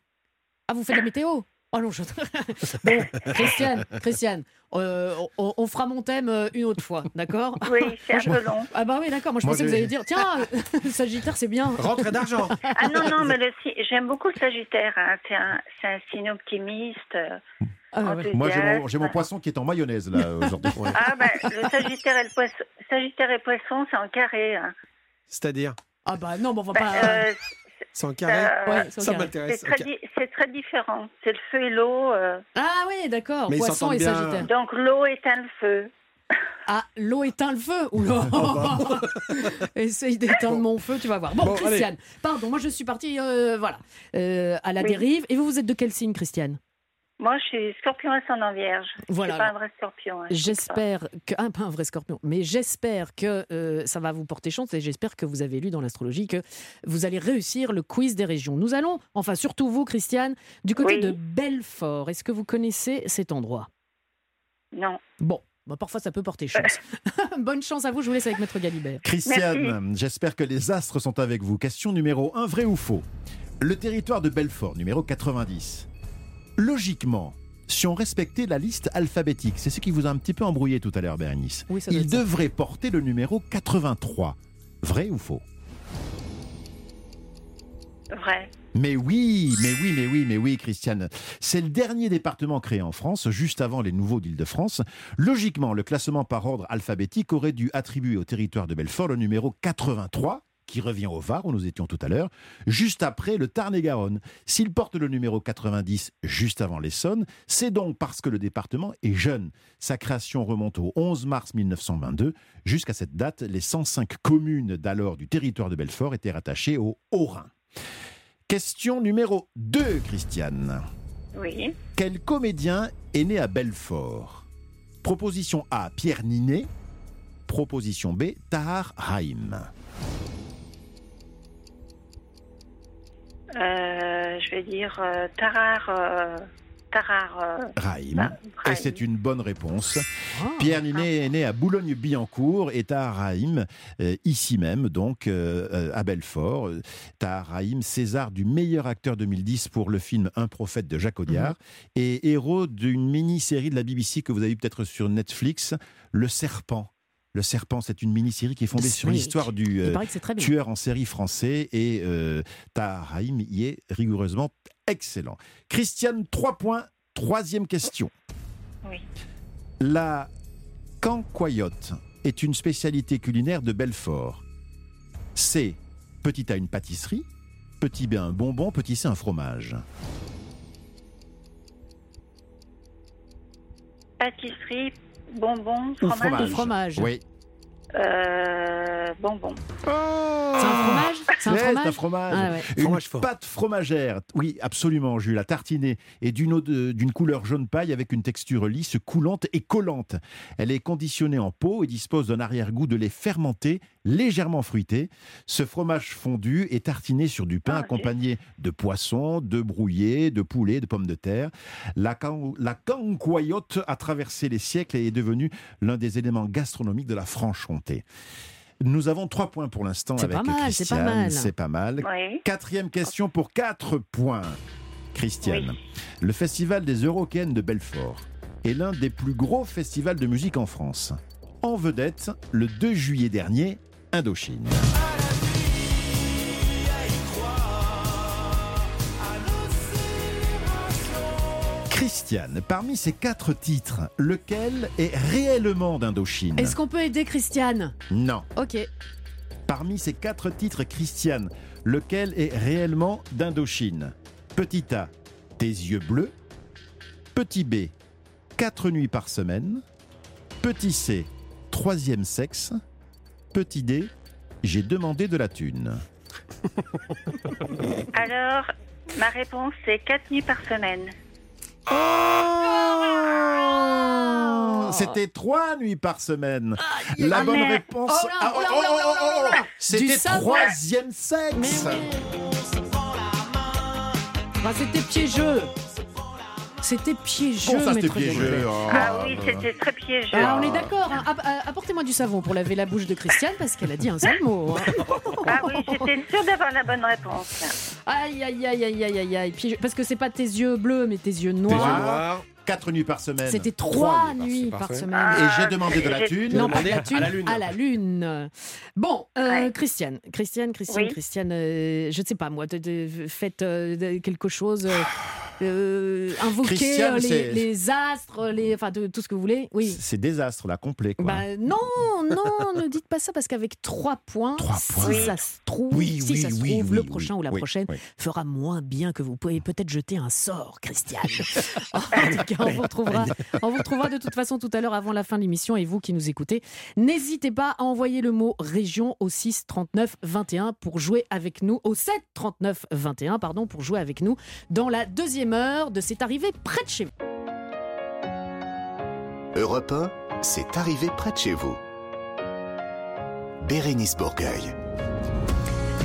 Ah, vous faites la météo? Oh non, je... Bon, Christiane, Christiane, euh, on, on fera mon thème euh, une autre fois, d'accord Oui, c'est un peu long. Ah bah oui, d'accord. Moi, je Moi, pensais que vous alliez dire, tiens, Sagittaire, c'est bien. Rentrée d'argent. Ah non, non, mais le j'aime beaucoup le Sagittaire. hein. C'est un, c'est un signe optimiste. euh, Ah, ouais. Moi, j'ai mon, j'ai mon poisson qui est en mayonnaise, là, aujourd'hui. Ah ben, le Sagittaire et le Poisson, Sagittaire et Poisson, c'est en carré. hein. C'est-à-dire? Ah bah non, mais on va Ben, pas... euh, C'est en carré Euh, Ouais, Ça carré. m'intéresse. c'est très, ok. di- c'est très différent. C'est le feu et l'eau. euh. Ah oui, d'accord. Poisson et bien. Sagittaire. Donc l'eau éteint le feu. Ah, l'eau éteint le feu Oula Essaye d'éteindre mon feu, tu vas voir. Bon, Bon, Christiane, pardon, moi je suis partie euh, voilà, euh, à la Oui. dérive. Et vous, vous êtes de quel signe, Christiane? Moi, je suis scorpion ascendant vierge. Voilà. Je suis pas un vrai scorpion. hein. J'espère que. Ah, pas un vrai scorpion, mais j'espère que euh, ça va vous porter chance et j'espère que vous avez lu dans l'astrologie que vous allez réussir le quiz des régions. Nous allons, enfin surtout vous, Christiane, du côté Oui. de Belfort. Est-ce que vous connaissez cet endroit? Non. Bon, bah, parfois ça peut porter chance. Bonne chance à vous, je vous laisse avec Maître Galibert. Christiane, j'espère que les astres sont avec vous. Question numéro 1, vrai ou faux? Le territoire de Belfort, numéro 90. Logiquement, si on respectait la liste alphabétique, c'est ce qui vous a un petit peu embrouillé tout à l'heure, Bérénice, Oui, il ça. devrait porter le numéro 83. Vrai ou faux? Vrai. Mais oui, mais oui, mais oui, mais oui, Christiane. C'est le dernier département créé en France, juste avant les nouveaux d'Île-de-France. Logiquement, le classement par ordre alphabétique aurait dû attribuer au territoire de Belfort le numéro 83, qui revient au Var, où nous étions tout à l'heure, juste après le Tarn-et-Garonne. S'il porte le numéro 90 juste avant l'Essonne, c'est donc parce que le département est jeune. Sa création remonte au 11 mars 1922. Jusqu'à cette date, les 105 communes d'alors du territoire de Belfort étaient rattachées au Haut-Rhin. Question numéro 2, Christiane. Oui. Quel comédien est né à Belfort? Proposition A, Pierre Ninet. Proposition B, Tahar Rahim. Euh, je vais dire euh, Tarar. euh, Tarar. euh, Rahim. bah, Et c'est une bonne réponse. Ah. Pierre Ninet est né à Boulogne-Billancourt et Tahar Rahim, euh, ici même, donc à Belfort. Tahar Rahim, César du meilleur acteur 2010 pour le film Un prophète de Jacques Audiard et héros d'une mini-série de la BBC que vous avez peut-être sur Netflix, Le Serpent. Le Serpent, c'est une mini-série qui est fondée sur Oui. l'histoire du euh, tueur en série français et euh, Tahar Rahim y est rigoureusement excellent. Christiane, 3 points. Troisième question. Oui. La cancoyote est une spécialité culinaire de Belfort. C'est petit A une pâtisserie, petit B un bonbon, petit C un fromage. Pâtisserie, bonbon, Ou fromage. fromage. Oui. Euh, bonbon. C'est un fromage? C'est un fromage? c'est un fromage. Ah ouais. Une Fromage fort. pâte fromagère, oui, absolument, Jules, à tartiner, et d'une couleur jaune paille avec une texture lisse, coulante et collante. Elle est conditionnée en pot et dispose d'un arrière-goût de lait fermenté, légèrement fruité. Ce fromage fondu est tartiné sur du pain Ah, accompagné de poisson, de brouillé, de poulet, de pommes de terre. La, can- la cancoyote a traversé les siècles et est devenue l'un des éléments gastronomiques de la Nous avons trois points pour l'instant avec pas mal, c'est pas Christiane. mal. C'est pas mal. Oui. Quatrième question pour 4 points. Christiane, le festival des Eurocaines de Belfort est l'un des plus gros festivals de musique en France. En vedette, le 2 juillet dernier, Indochine. Christiane, parmi ces quatre titres, lequel est réellement d'Indochine Est-ce qu'on peut aider Christiane? Non. Ok. Parmi ces quatre titres, Christiane, lequel est réellement d'Indochine? Petit A, Tes yeux bleus. Petit B, Quatre nuits par semaine. Petit C, Troisième sexe. Petit D, J'ai demandé de la thune. Alors, ma réponse, c'est 4 nuits par semaine. C'était trois nuits par semaine. La bonne réponse. Oh Ah, oh oh, oh oh, oh oh, oh oh, C'était troisième sexe. C'était piégeux. C'était piégeux, ça, c'était maître piégeux. Oh, Ah oui, c'était très piégeux. Ah, on est d'accord. hein. Euh, Apportez-moi du savon pour laver la bouche de Christiane parce qu'elle a dit un sale mot. hein. Ah oui, j'étais sûre d'avoir la bonne réponse. Aïe, aïe, aïe, aïe, aïe, aïe, aïe. Piégeux. Parce que c'est pas tes yeux bleus, mais tes yeux Tes yeux noirs. noirs, Quatre nuits par semaine. C'était trois nuits par semaine. Et j'ai demandé de la thune. Non, pas de la thune, à la lune. à la lune. Bon, euh, Ouais. Christiane, Christiane, Christiane, Oui. Christiane, euh, je ne sais pas moi, de- de- faites euh, de- quelque chose, euh, euh, les, astres, les, enfin de- tout ce que vous voulez. Oui. C'est désastre, là, complet. Quoi. Bah, non, non, ne dites pas ça parce qu'avec trois points, Trois si ça se trouve, Oui, si oui, ça se oui, trouve, le prochain ou la prochaine fera moins bien que vous. pouvez peut-être jeter un sort, Christiane. en tout cas, on vous retrouvera, on vous retrouvera de toute façon tout à l'heure avant la fin de l'émission. Et vous qui nous écoutez, n'hésitez pas à envoyer le mot région au 6 39 21 pour jouer avec nous, au 7 39 21 pardon, pour jouer avec nous dans la deuxième de C'est arrivé près de chez vous. Europe 1, c'est arrivé près de chez vous. Bérénice Bourgueil.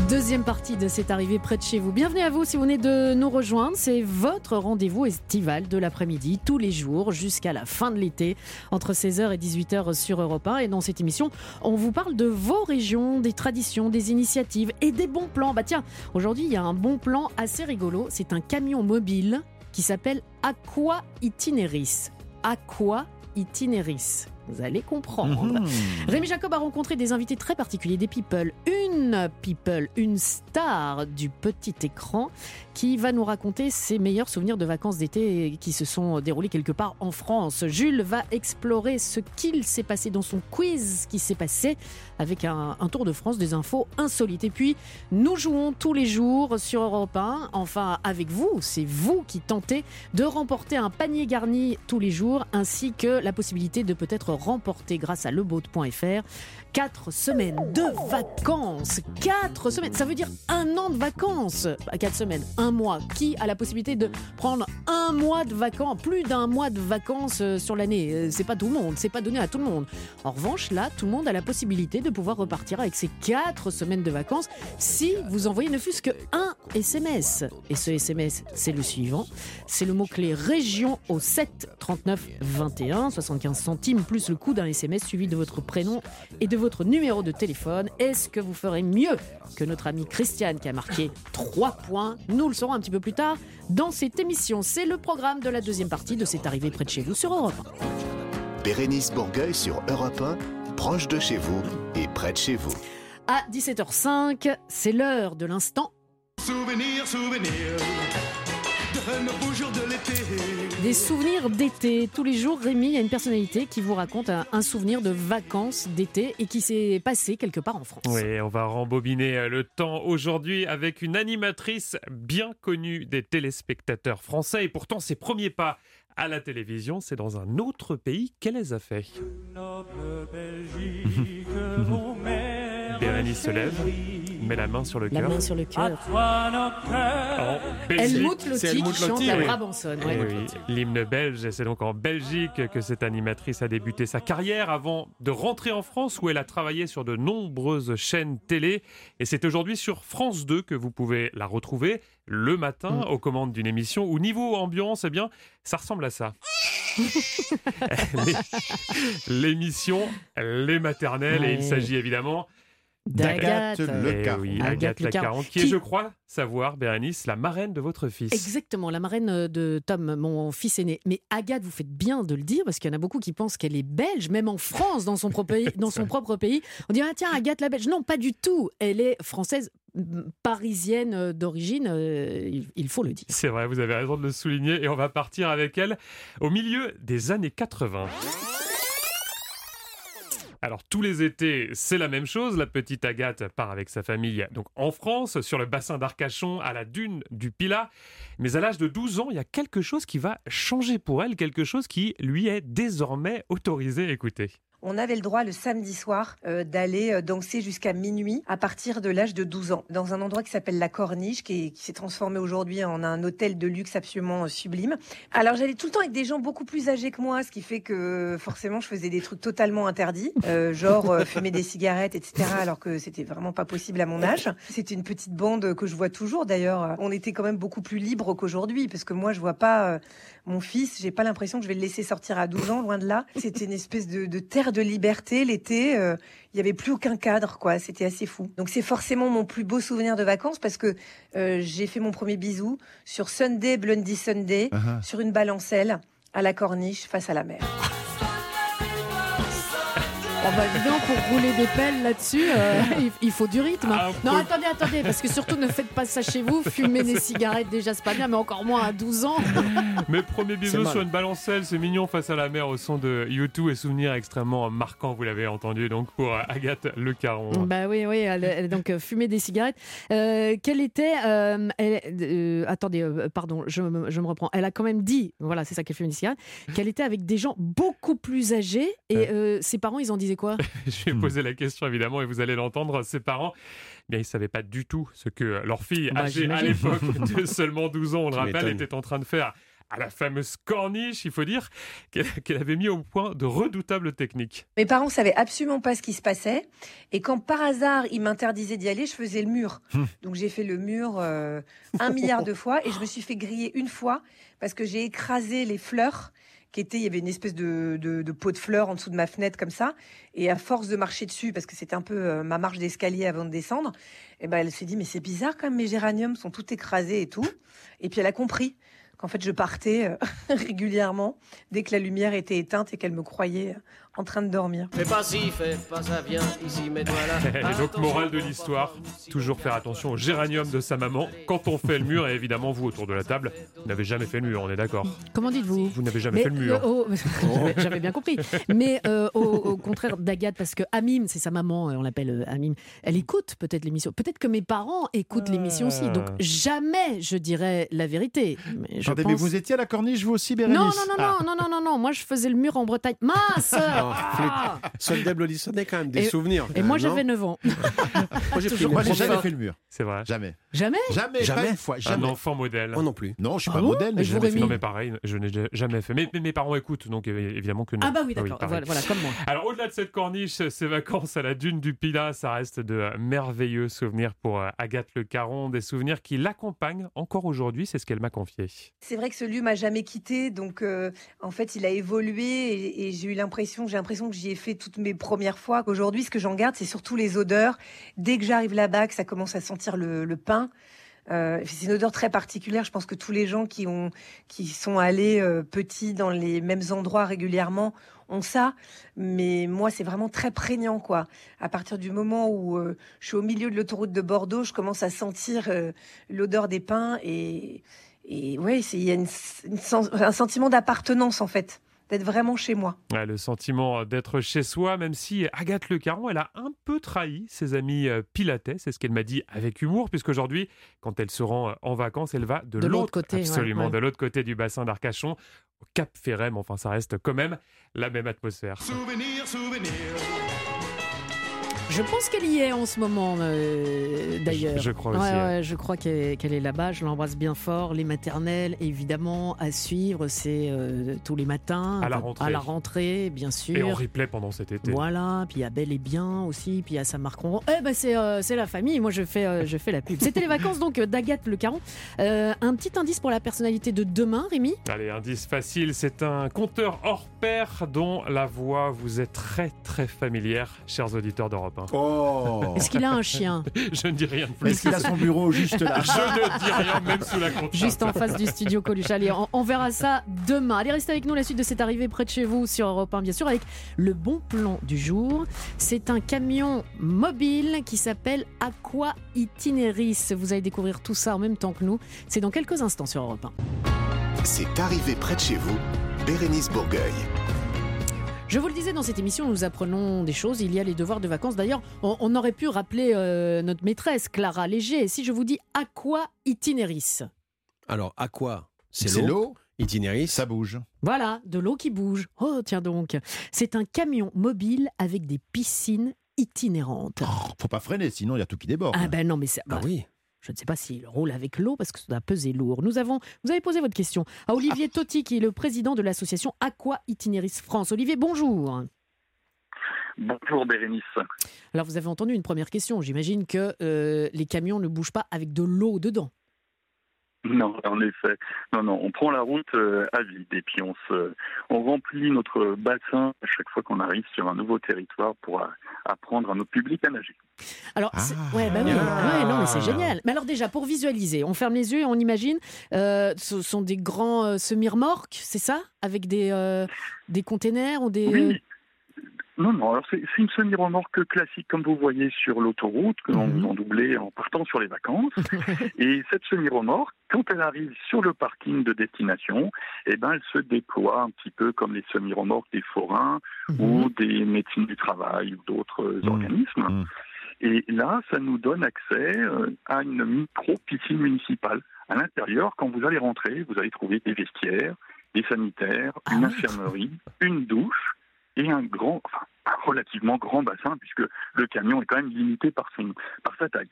Deuxième partie de C'est arrivé près de chez vous. Bienvenue à vous si vous venez de nous rejoindre. C'est votre rendez-vous estival de l'après-midi, tous les jours, jusqu'à la fin de l'été, entre 16h et 18h sur Europe 1. Et dans cette émission, on vous parle de vos régions, des traditions, des initiatives et des bons plans. Bah tiens, aujourd'hui, il y a un bon plan assez rigolo. C'est un camion mobile qui s'appelle Aqua Itineris. Aqua Itineris. Vous allez comprendre. Mhm. Rémi Jacob a rencontré des invités très particuliers, des people. Une people, une star du petit écran qui va nous raconter ses meilleurs souvenirs de vacances d'été qui se sont déroulés quelque part en France. Jules va explorer ce qu'il s'est passé dans son quiz qui s'est passé avec un, un tour de France des infos insolites. Et puis, nous jouons tous les jours sur Europe 1, enfin avec vous, c'est vous qui tentez de remporter un panier garni tous les jours ainsi que la possibilité de peut-être remporter grâce à leboat.fr 4 semaines de vacances. 4 semaines, ça veut dire un an de vacances. À 4 semaines, un mois. Qui a la possibilité de prendre un mois de vacances, plus d'un mois de vacances euh, sur l'année? Euh, C'est pas tout le monde, c'est pas donné à tout le monde. En revanche, là, tout le monde a la possibilité de pouvoir repartir avec ces 4 semaines de vacances si vous envoyez ne fût-ce que un SMS. Et ce SMS, c'est le suivant. C'est le mot-clé région au 7 39 21, 75 centimes plus le coût d'un SMS suivi de votre prénom et de votre numéro de téléphone. Est-ce que vous ferez mieux que notre amie Christiane qui a marqué 3 points? Nous le saurons un petit peu plus tard dans cette émission. C'est le programme de la deuxième partie de C'est arrivé près de chez vous sur Europe 1. Bérénice Bourgueil sur Europe 1, proche de chez vous et près de chez vous. À 17h05, c'est l'heure de l'instant Souvenir, souvenir Des souvenirs d'été. Tous les jours, Rémi, il y a une personnalité qui vous raconte un, un souvenir de vacances d'été et qui s'est passé quelque part en France. Oui, on va rembobiner euh, le temps aujourd'hui avec une animatrice bien connue des téléspectateurs français et pourtant ses premiers pas à la télévision, c'est dans un autre pays qu'elle les a fait. Bérénice se lève, met la main sur le La cœur. main sur le cœur. Helmut Lotti qui chante la oui. Brabançonne. Eh ouais. oui, l'hymne belge, et c'est donc en Belgique que cette animatrice a débuté sa carrière avant de rentrer en France où elle a travaillé sur de nombreuses chaînes télé. Et c'est aujourd'hui sur France 2 que vous pouvez la retrouver le matin aux commandes d'une émission où niveau ambiance, eh bien, ça ressemble à ça. L'émission Les Maternelles, et il Ouais. s'agit évidemment D'Agathe. Eh Lecaron. oui, Agathe. Lacaron, qui est, je crois, savoir, Bérénice, la marraine de votre fils. Exactement, la marraine de Tom, mon fils aîné. Mais Agathe, vous faites bien de le dire parce qu'il y en a beaucoup qui pensent qu'elle est belge, même en France, dans son propre pays. Dans son propre pays. On dit ah tiens Agathe la belge. Non, pas du tout. Elle est française, parisienne euh, d'origine. euh, il- il faut le dire. C'est vrai, vous avez raison de le souligner et on va partir avec elle au milieu des années 80. Alors tous les étés, c'est la même chose. La petite Agathe part avec sa famille donc en France, sur le bassin d'Arcachon, à la dune du Pilat. Mais à l'âge de 12 ans, il y a quelque chose qui va changer pour elle, quelque chose qui lui est désormais autorisé. Écoutez. On avait le droit le samedi soir euh, d'aller euh, danser jusqu'à minuit à partir de l'âge de 12 ans dans un endroit qui s'appelle la Corniche qui, est- qui s'est transformé aujourd'hui en un hôtel de luxe absolument euh, sublime. Alors j'allais tout le temps avec des gens beaucoup plus âgés que moi, ce qui fait que forcément je faisais des trucs totalement interdits, genre fumer des cigarettes, etc. Alors que c'était vraiment pas possible à mon âge. C'était une petite bande que je vois toujours d'ailleurs. On était quand même beaucoup plus libre qu'aujourd'hui parce que moi je vois pas mon fils, j'ai pas l'impression que je vais le laisser sortir à 12 ans, loin de là. C'était une espèce de, de terre de liberté. L'été, euh, il y avait plus aucun cadre, quoi. C'était assez fou. Donc c'est forcément mon plus beau souvenir de vacances parce que euh, j'ai fait mon premier bisou sur Sunday, Blondie Sunday, Ah. sur une balancelle à la corniche face à la mer. Oh bah évidemment, pour rouler des pelles là-dessus, euh, il, il faut du rythme. Ah, non, attendez, attendez, parce que surtout ne faites pas ça chez vous. Fumer des cigarettes, déjà, c'est pas bien, mais encore moins à 12 ans. Mes premiers bisous sur une balancelle, c'est mignon face à la mer au son de U2 et souvenirs extrêmement marquants, vous l'avez entendu, donc pour euh, Agathe Le Caron. Bah oui, oui, elle, elle, donc euh, fumer des cigarettes. Euh, quelle était. euh, elle- euh, attendez, euh, pardon, je, me- je me reprends. Elle a quand même dit, voilà, c'est ça qu'elle fume des cigarettes, qu'elle était avec des gens beaucoup plus âgés et euh, ses parents, ils en disaient quoi? Je vais poser la question évidemment et vous allez l'entendre, ses parents, eh bien ils savaient pas du tout ce que leur fille Bah, âgée à l'époque de seulement 12 ans, on le rappelle, était en train de faire à la fameuse corniche, il faut dire qu'elle qu'elle avait mis au point de redoutables techniques. Mes parents savaient absolument pas ce qui se passait. Et quand par hasard ils m'interdisaient d'y aller, je faisais le mur. Donc j'ai fait le mur euh, un milliard de fois et je me suis fait griller une fois parce que j'ai écrasé les fleurs il y avait une espèce de, pot de fleurs en dessous de ma fenêtre comme ça. Et à force de marcher dessus, parce que c'était un peu euh, ma marche d'escalier avant de descendre, et ben elle s'est dit mais c'est bizarre quand même mes géraniums sont tout écrasés et tout. Et puis elle a compris qu'en fait je partais euh, régulièrement dès que la lumière était éteinte et qu'elle me croyait euh, en train de dormir. Fais pas ci, fais pas ça, viens ici, mets-toi là. Et donc, morale de l'histoire, toujours faire attention au géranium de sa maman quand on fait le mur. Et évidemment, vous, autour de la table, vous n'avez jamais fait le mur, on est d'accord Comment dites-vous? Vous n'avez jamais Mais, fait le mur. euh, au- J'avais- bien compris. Mais euh, au, au contraire d'Agathe, parce que Amim, c'est sa maman, euh, on l'appelle euh, Amim, elle écoute peut-être l'émission. Peut-être que mes parents écoutent l'émission aussi. Donc jamais je dirais la vérité. Mais je Attendez, mais pense- vous étiez à la corniche, vous aussi, Bérénice? Non, non, non, Ah. non, non, non, non, non. Moi, je faisais le mur en Bretagne. Mince Ah Sunday Bloody Sunday, quand même, des Et- souvenirs. Et moi, j'avais 9 ans. Moi, j'ai jamais fait le mur. C'est vrai. Jamais. Jamais Jamais, Jamais pas une fois. Un enfant modèle. Moi non plus. Non, je suis Ah pas modèle, mais jamais fait. Non mais pareil, je n'ai jamais fait. Mais, mais mes parents écoutent, donc évidemment que non. Ah bah oui, d'accord. pareil. voilà, voilà, comme moi. Alors au-delà de cette corniche, ces vacances à la dune du Pilat, ça reste de euh, merveilleux souvenirs pour euh, Agathe Le Caron, des souvenirs qui l'accompagnent encore aujourd'hui, c'est ce qu'elle m'a confié. C'est vrai que ce lieu m'a jamais quitté, donc euh, en fait il a évolué et, et j'ai eu l'impression, j'ai l'impression que j'y ai fait toutes mes premières fois. Aujourd'hui, ce que j'en garde, c'est surtout les odeurs. Dès que j'arrive là-bas, que ça commence à sentir le, pain. Euh, c'est une odeur très particulière. Je pense que tous les gens qui ont, qui sont allés euh, petits dans les mêmes endroits régulièrement ont ça. Mais moi, c'est vraiment très prégnant, quoi. À partir du moment où euh, je suis au milieu de l'autoroute de Bordeaux, je commence à sentir l'odeur des pins et et ouais, il y a un sentiment d'appartenance en fait, d'être vraiment chez moi. Ouais, le sentiment d'être chez soi, même si Agathe Le Caron, elle a un peu trahi ses amis euh, pilatais, c'est ce qu'elle m'a dit avec humour, puisqu'aujourd'hui, quand elle se rend euh, en vacances, elle va de, De l'autre côté, absolument, ouais. de l'autre côté du bassin d'Arcachon, au Cap Ferret, mais enfin, ça reste quand même la même atmosphère. Je pense qu'elle y est en ce moment, euh, d'ailleurs. Je- je crois Ouais, aussi, ouais. je crois qu'elle est là-bas. Je l'embrasse bien fort. Les maternelles, évidemment, à suivre, c'est euh, tous les matins. À la rentrée. À la rentrée, bien sûr. Et en replay pendant cet été. Voilà, puis il y a Belle et Bien aussi, puis il y a Saint-Marc Ronron. Eh ben c'est euh, c'est la famille, moi je fais, je fais la pub. C'était les vacances donc d'Agathe Le Caron. Un petit indice pour la personnalité de demain, Rémi? Allez, indice facile, c'est un conteur hors pair dont la voix vous est très très familière, chers auditeurs d'Europe 1. Oh Est-ce qu'il a un chien Je ne dis rien de plus. Est-ce qu'il a son bureau juste là Je ne dis rien, même sous la contrainte. Juste en face du studio Coluche. Allez, on, on verra ça demain. Allez, restez avec nous. La suite de cette arrivée près de chez vous sur Europe 1, bien sûr, avec le bon plan du jour. C'est un camion mobile qui s'appelle Aqua Itineris. Vous allez découvrir tout ça en même temps que nous. C'est dans quelques instants sur Europe 1. C'est arrivé près de chez vous, Bérénice Bourgueil. Je vous le disais dans cette émission, nous apprenons des choses. Il y a les devoirs de vacances. D'ailleurs, on, on aurait pu rappeler euh, notre maîtresse, Clara Léger. Et si je vous dis Aqua Itineris Alors, à quoi? C'est l'eau. Itinéris. Ça bouge. Voilà, de l'eau qui bouge. Oh, tiens donc. C'est un camion mobile avec des piscines itinérantes. Faut pas freiner, sinon il y a tout qui déborde. Ah ben non, mais c'est... Ah oui. Je ne sais pas s'il roule avec l'eau parce que ça doit peser lourd. Nous avons, vous avez posé votre question à Olivier Totti, qui est le président de l'association Aqua Itinéris France. Olivier, bonjour. Bonjour Bérénice. Alors vous avez entendu une première question. J'imagine que euh, les camions ne bougent pas avec de l'eau dedans. Non, en effet. Non, non, on prend la route euh, à vide et puis on se, on remplit notre bassin à chaque fois qu'on arrive sur un nouveau territoire pour apprendre à notre public à nager. Alors, c'est- ouais, bah oui, ouais, non, mais c'est génial. Mais alors déjà, pour visualiser, on ferme les yeux et on imagine, euh, ce sont des grands euh, semi-remorques, c'est ça? Avec des, euh, des containers ou des... Oui. Non, non, alors c'est une semi-remorque classique comme vous voyez sur l'autoroute, que l'on en doublait en partant sur les vacances. et cette semi-remorque, quand elle arrive sur le parking de destination, eh ben, elle se déploie un petit peu comme les semi-remorques des forains ou des médecines du travail ou d'autres euh, organismes. Et là, ça nous donne accès euh, à une micro-piscine municipale. À l'intérieur, quand vous allez rentrer, vous allez trouver des vestiaires, des sanitaires, une infirmerie, une douche et un grand, enfin, un relativement grand bassin, puisque le camion est quand même limité par, son, par sa taille.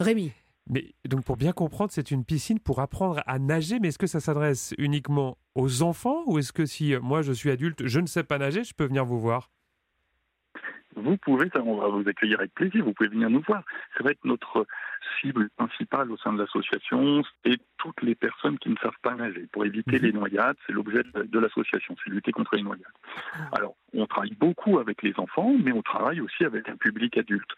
Rémi Mais donc pour bien comprendre, c'est une piscine pour apprendre à nager, mais est-ce que ça s'adresse uniquement aux enfants ou est-ce que si euh, moi je suis adulte, je ne sais pas nager, je peux venir vous voir? Vous pouvez, ça, on va vous accueillir avec plaisir, vous pouvez venir nous voir. Ça va être notre cible principale au sein de l'association, et toutes les personnes qui ne savent pas nager. Pour éviter les noyades, c'est l'objet de, l'association, c'est lutter contre les noyades. Alors, on travaille beaucoup avec les enfants, mais on travaille aussi avec un public adulte.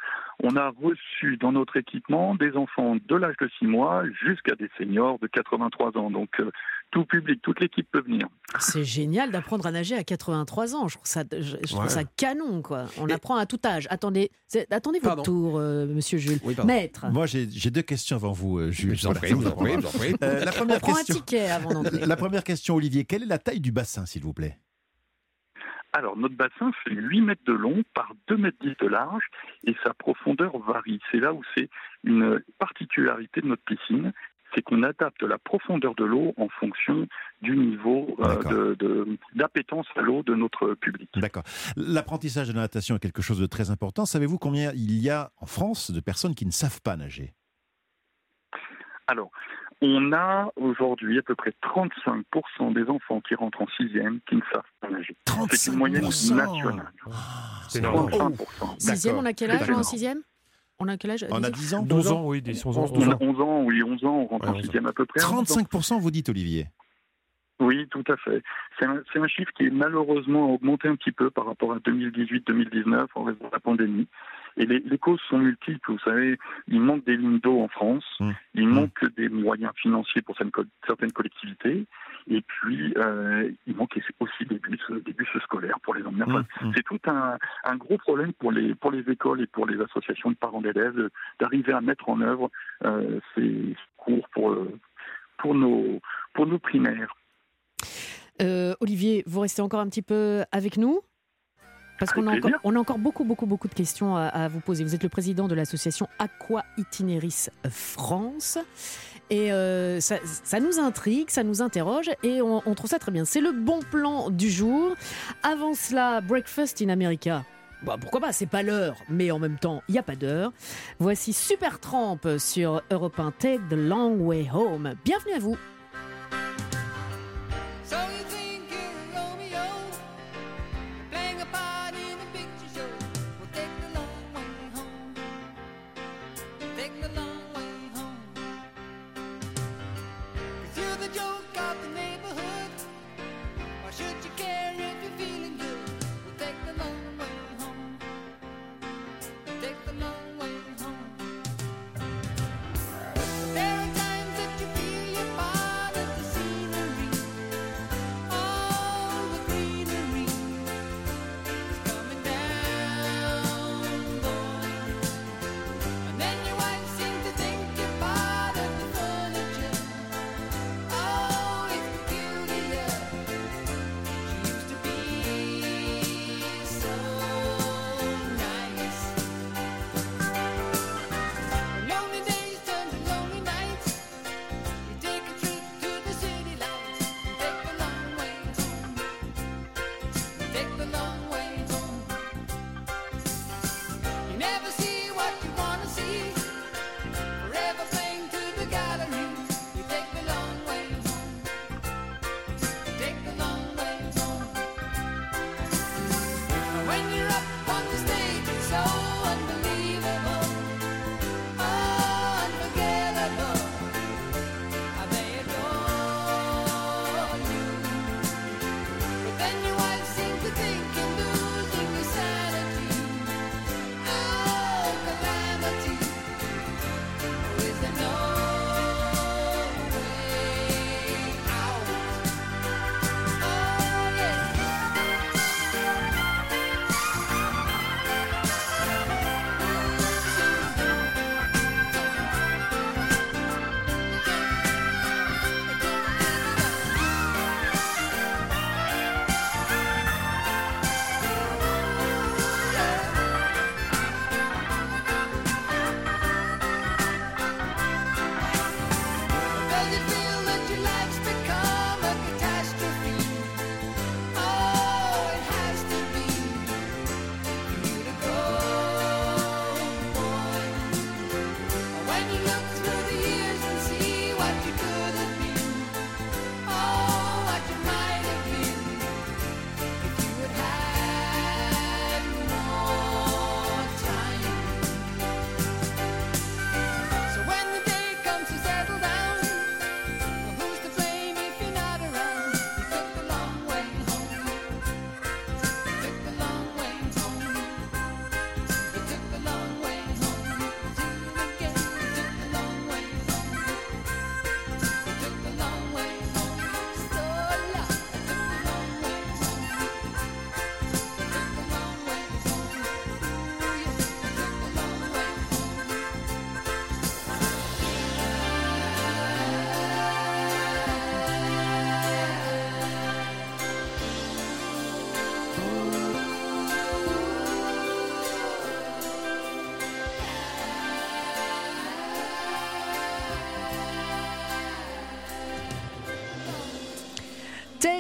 On a reçu dans notre équipement des enfants de l'âge de 6 mois jusqu'à des seniors de 83 ans. Donc, euh, tout public, toute l'équipe peut venir. C'est génial d'apprendre à nager à 83 ans. Je trouve ça, je, je trouve Ouais. ça canon, quoi. On apprend à tout âge. Attendez, attendez votre tour, euh, monsieur Jules. Maître. Moi, j'ai deux questions avant vous, euh, Jules. Je vous en prie, je vous en prie, je vous en prie. Euh, la On première prend un question. ticket avant d'entrer. La première question, Olivier. Quelle est la taille du bassin, s'il vous plaît? Alors, notre bassin fait 8 mètres de long par 2 mètres 10 de large et sa profondeur varie. C'est là où c'est une particularité de notre piscine, c'est qu'on adapte la profondeur de l'eau en fonction du niveau euh, de- de- d'appétence à l'eau de notre public. D'accord. L'apprentissage de la natation est quelque chose de très important. Savez-vous combien il y a en France de personnes qui ne savent pas nager? Alors, on a aujourd'hui à peu près 35% des enfants qui rentrent en sixième qui ne savent pas nager. C'est une moyenne nationale. C'est énorme. 35%. Sixième, on a quel âge en sixième? On a quel âge? On a Dix 10 ans 12 ans, oui, 10, 11 ans. 11 ans, 11 ans, oui, 11 ans, on rentre en sixième à peu près. 11 ans. 35%, vous dites, Olivier? Oui, tout à fait. C'est un, c'est un chiffre qui est malheureusement augmenté un petit peu par rapport à 2018-2019 en raison de la pandémie. Et les, les causes sont multiples. Vous savez, il manque des lignes d'eau en France, il manque des moyens financiers pour certaines, co- certaines collectivités, et puis euh, il manque aussi des bus, des bus scolaires pour les emmener. Enfin, C'est tout un, un gros problème pour les, pour les écoles et pour les associations de parents d'élèves d'arriver à mettre en œuvre euh, ces cours pour, pour, nos, pour nos primaires. Euh, Olivier, vous restez encore un petit peu avec nous? Parce qu'on a, encore, plaisir. on a encore beaucoup, beaucoup, beaucoup de questions à, à vous poser. Vous êtes le président de l'association Aqua Itineris France. Et euh, ça, ça nous intrigue, ça nous interroge et on, on trouve ça très bien. C'est le bon plan du jour. Avant cela, Breakfast in America. Bah, pourquoi pas, c'est pas l'heure, mais en même temps, il n'y a pas d'heure. Voici Super Tramp sur Europe 1 Take the Long Way Home. Bienvenue à vous.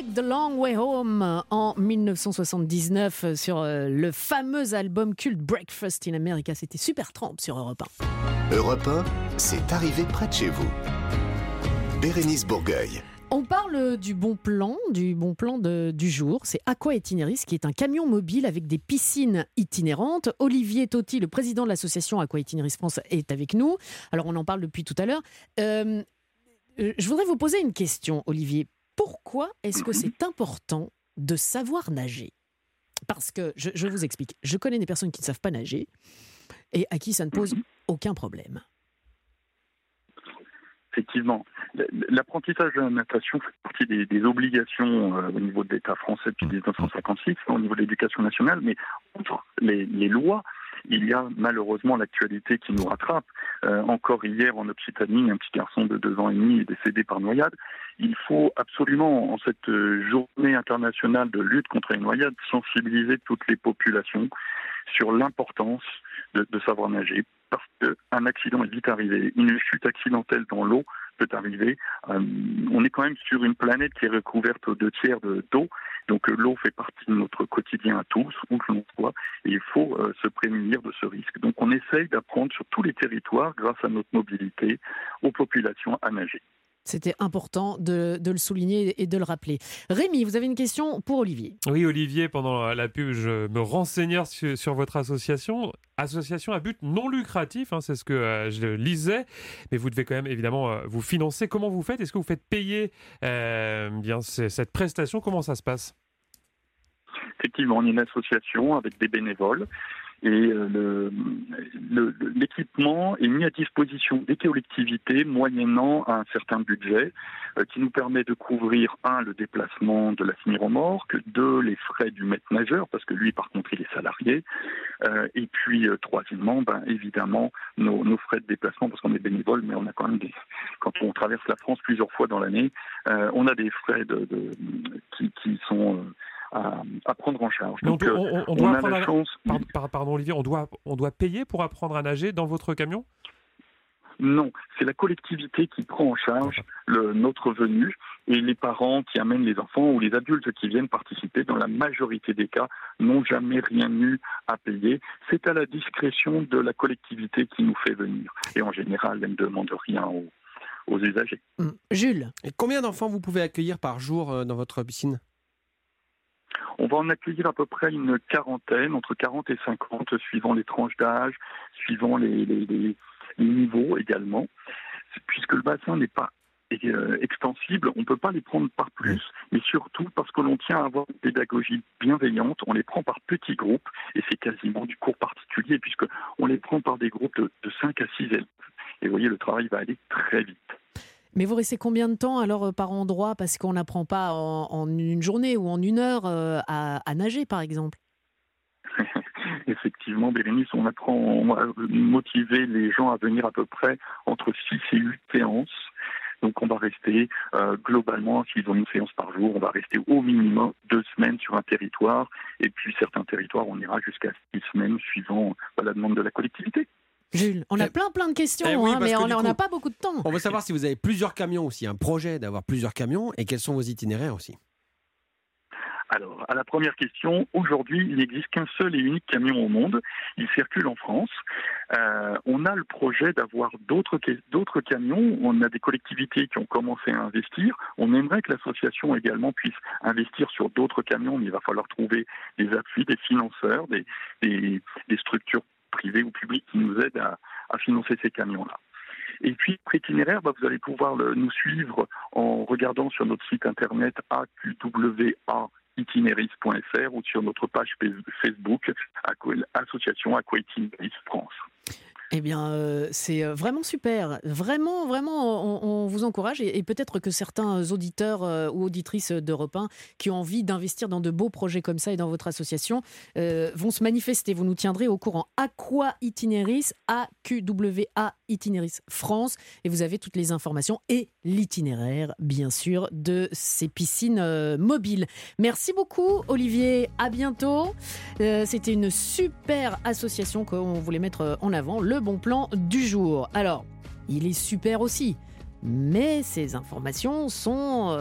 Take the Long Way Home en 1979 sur euh, le fameux album culte Breakfast in America. C'était Super Tramp sur Europe 1. Europe 1, c'est arrivé près de chez vous. Bérénice Bourgueil. On parle du bon plan, du bon plan de- du jour. C'est Aqua Itineris, qui est un camion mobile avec des piscines itinérantes. Olivier Totti, le président de l'association Aqua Itineris France, est avec nous. Alors, on en parle depuis tout à l'heure. Euh, euh, je voudrais vous poser une question, Olivier. Pourquoi est-ce que c'est important de savoir nager? Parce que, je, je vous explique, je connais des personnes qui ne savent pas nager et à qui ça ne pose aucun problème. Effectivement, l'apprentissage de la natation fait partie des, des obligations euh, au niveau de l'État français depuis 1956, au niveau de l'éducation nationale, mais les, les lois, il y a malheureusement l'actualité qui nous rattrape. Euh, encore hier en Occitanie, un petit garçon de deux ans et demi est décédé par noyade. Il faut absolument, en cette euh, journée internationale de lutte contre les noyades, sensibiliser toutes les populations sur l'importance de, de savoir nager parce qu'un accident est vite arrivé. Une chute accidentelle dans l'eau Euh, on est quand même sur une planète qui est recouverte aux deux tiers de- d'eau. Donc euh, l'eau fait partie de notre quotidien à tous, où que l'on soit, et il faut euh, se prémunir de ce risque. Donc on essaye d'apprendre sur tous les territoires, grâce à notre mobilité, aux populations à nager. C'était important de, de le souligner et de le rappeler. Rémi, vous avez une question pour Olivier. Oui, Olivier, pendant la pub, je me renseignais sur, sur votre association. Association à but non lucratif, hein, c'est ce que euh, je lisais. Mais vous devez quand même évidemment euh, vous financer. Comment vous faites? Est-ce que vous faites payer euh, bien cette prestation? Comment ça se passe? Effectivement, on est une association avec des bénévoles et euh, le- le- le- l'équipement est mis à disposition des collectivités moyennant un certain budget euh, qui nous permet de couvrir, un, le déplacement de la semi-remorque, deux, les frais du maître nageur, parce que lui, par contre, il est salarié, euh, et puis, euh, troisièmement, ben, évidemment, nos, nos frais de déplacement, parce qu'on est bénévole, mais on a quand même des... Quand on traverse la France plusieurs fois dans l'année, euh, on a des frais de, de- qui, qui sont... à, à prendre en charge. Donc, doit- euh, on- on on doit a la chance. Par- par- pardon, Olivier, on doit, on doit payer pour apprendre à nager dans votre camion? Non, c'est la collectivité qui prend en charge le, notre venue et les parents qui amènent les enfants ou les adultes qui viennent participer, dans la majorité des cas, n'ont jamais rien eu à payer. C'est à la discrétion de la collectivité qui nous fait venir. Et en général, elle ne demande rien aux, aux usagers. Jules. Et combien d'enfants vous pouvez accueillir par jour euh, dans votre piscine? On va en accueillir à peu près une quarantaine, entre 40 et 50, suivant les tranches d'âge, suivant les, les- les- les niveaux également. Puisque le bassin n'est pas euh, extensible, on ne peut pas les prendre par plus, mais surtout parce que l'on tient à avoir une pédagogie bienveillante, on les prend par petits groupes, et c'est quasiment du cours particulier, puisque on les prend par des groupes de, de 5 à 6 élèves. Et vous voyez, le travail va aller très vite. Mais vous restez combien de temps alors euh, par endroit? Parce qu'on n'apprend pas en, une journée ou en une heure euh, à, à nager, par exemple. Effectivement, Bérénice, on apprend va motiver les gens à venir à peu près entre 6 et 8 séances. Donc on va rester euh, globalement, s'ils ont une séance par jour, on va rester au minimum deux semaines sur un territoire. Et puis certains territoires, on ira jusqu'à six semaines suivant bah, la demande de la collectivité. Jules, on a plein plein de questions, Eh oui, hein, mais que on n'a pas beaucoup de temps. On veut savoir si vous avez plusieurs camions aussi, un projet d'avoir plusieurs camions et quels sont vos itinéraires aussi. Alors, à la première question, aujourd'hui, il n'existe qu'un seul et unique camion au monde. Il circule en France. Euh, on a le projet d'avoir d'autres ca- d'autres camions. On a des collectivités qui ont commencé à investir. On aimerait que l'association également puisse investir sur d'autres camions, mais il va falloir trouver des appuis, des financeurs, des, des- des structures privées ou publiques qui nous aident à, financer ces camions-là. Et puis, pour itinéraire, bah, vous allez pouvoir nous suivre en regardant sur notre site internet aqwa itinéris.fr ou sur notre page Facebook Association Aqua Itinéris France. Eh bien, euh, c'est euh, vraiment super. Vraiment, vraiment, on, vous encourage et, peut-être que certains auditeurs euh, ou auditrices d'Europe 1 qui ont envie d'investir dans de beaux projets comme ça et dans votre association vont se manifester. Vous nous tiendrez au courant. Aqua Itinéris, A-Q-W-A Itinéris France. Et vous avez toutes les informations et l'itinéraire, bien sûr, de ces piscines euh, mobiles. Merci beaucoup, Olivier. À bientôt. Euh, C'était une super association qu'on voulait mettre euh, en avant, le bon plan du jour. Alors, il est super aussi, mais ces informations sont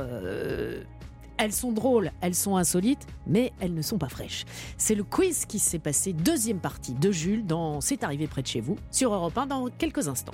Elles sont drôles, elles sont insolites, mais elles ne sont pas fraîches. C'est le quiz qui s'est passé, deuxième partie de Jules dans C'est arrivé près de chez vous, sur Europe 1 dans quelques instants.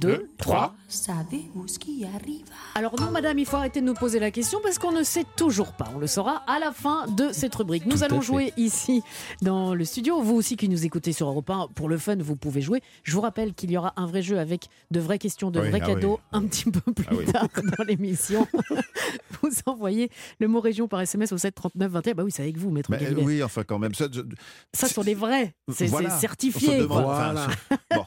2, 3. Savez-vous ce qui arrive Alors non, madame, il faut arrêter de nous poser la question parce qu'on ne sait toujours pas. On le saura à la fin de cette rubrique. Nous Tout allons fait. jouer ici dans le studio. Vous aussi qui nous écoutez sur Europe 1, pour le fun, vous pouvez jouer. Je vous rappelle qu'il y aura un vrai jeu avec de vraies questions, de Oui, vrais ah cadeaux oui. un petit peu plus Ah oui. tard dans l'émission. vous envoyez le mot région par SMS au 7 39 21. Bah oui, c'est avec vous, maître Mais, euh, oui, enfin quand même. Ça, je- Ça sont les vrais. C'est c'est Voilà. Certifié. demande, bon,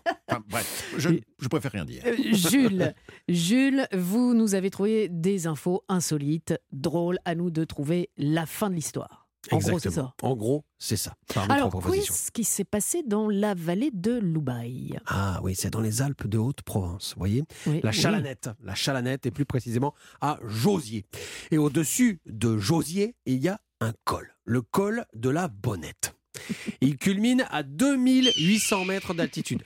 bref, je, je préfère rien dire. Euh, Jules, Jules, vous nous avez trouvé des infos insolites, drôles, à nous de trouver la fin de l'histoire. En gros, c'est ça. En gros, c'est ça. Par Alors, qu'est-ce qui s'est passé dans la vallée de Loubaï? Ah oui, c'est dans les Alpes de Haute-Provence, vous voyez? Oui, La oui. Chalanette, la Chalanette et plus précisément à Josier. Et au-dessus de Josier, il y a un col, le col de la Bonnette. Il culmine à 2800 mètres d'altitude.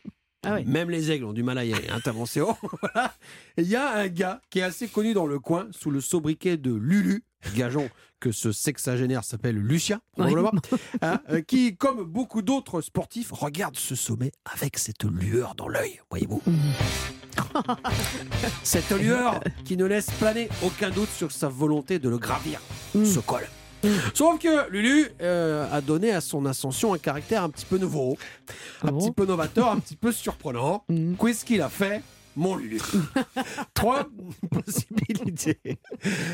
Ah. Même les aigles ont du mal à y aller, hein. Voilà. Et Il y a un gars qui est assez connu dans le coin sous le sobriquet de Lulu. Gageons que ce sexagénaire s'appelle Lucien, probablement. hein, euh, qui, comme beaucoup d'autres sportifs, regarde ce sommet avec cette lueur dans l'œil, voyez-vous. cette lueur qui ne laisse planer aucun doute sur sa volonté de le gravir, ce col. Sauf que Lulu euh, a donné à son ascension un caractère un petit peu nouveau, un petit peu novateur, un petit peu surprenant. Qu'est-ce qu'il a fait mon Lulu? Trois possibilités.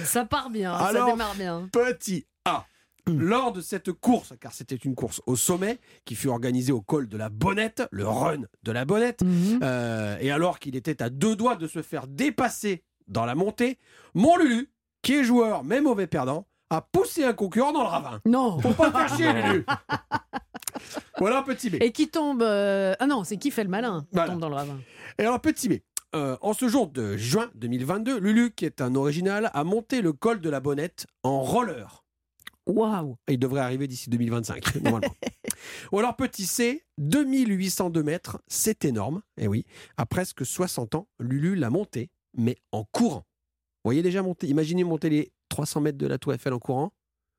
Ça part bien, ça Alors, démarre bien. Petit A. Lors de cette course, car c'était une course au sommet qui fut organisée au col de la Bonnette, le run de la Bonnette, euh, et alors qu'il était à deux doigts de se faire dépasser dans la montée, mon Lulu, qui est joueur mais mauvais perdant, a poussé un concurrent dans le ravin. Non Faut pas faire chier, Lulu Voilà petit B. Et qui tombe. euh, Ah non, c'est qui fait le malin qui Voilà. tombe dans le ravin. Et alors, petit B. euh, en ce jour de juin 2022, Lulu, qui est un original, a monté le col de la Bonnette en roller. Waouh Il devrait arriver d'ici 2025, normalement. Ou alors, petit C, 2802 mètres, c'est énorme. Et oui, à presque 60 ans, Lulu l'a monté, mais en courant. Vous voyez déjà monter, imaginez monter les 300 mètres de la Tour Eiffel en courant.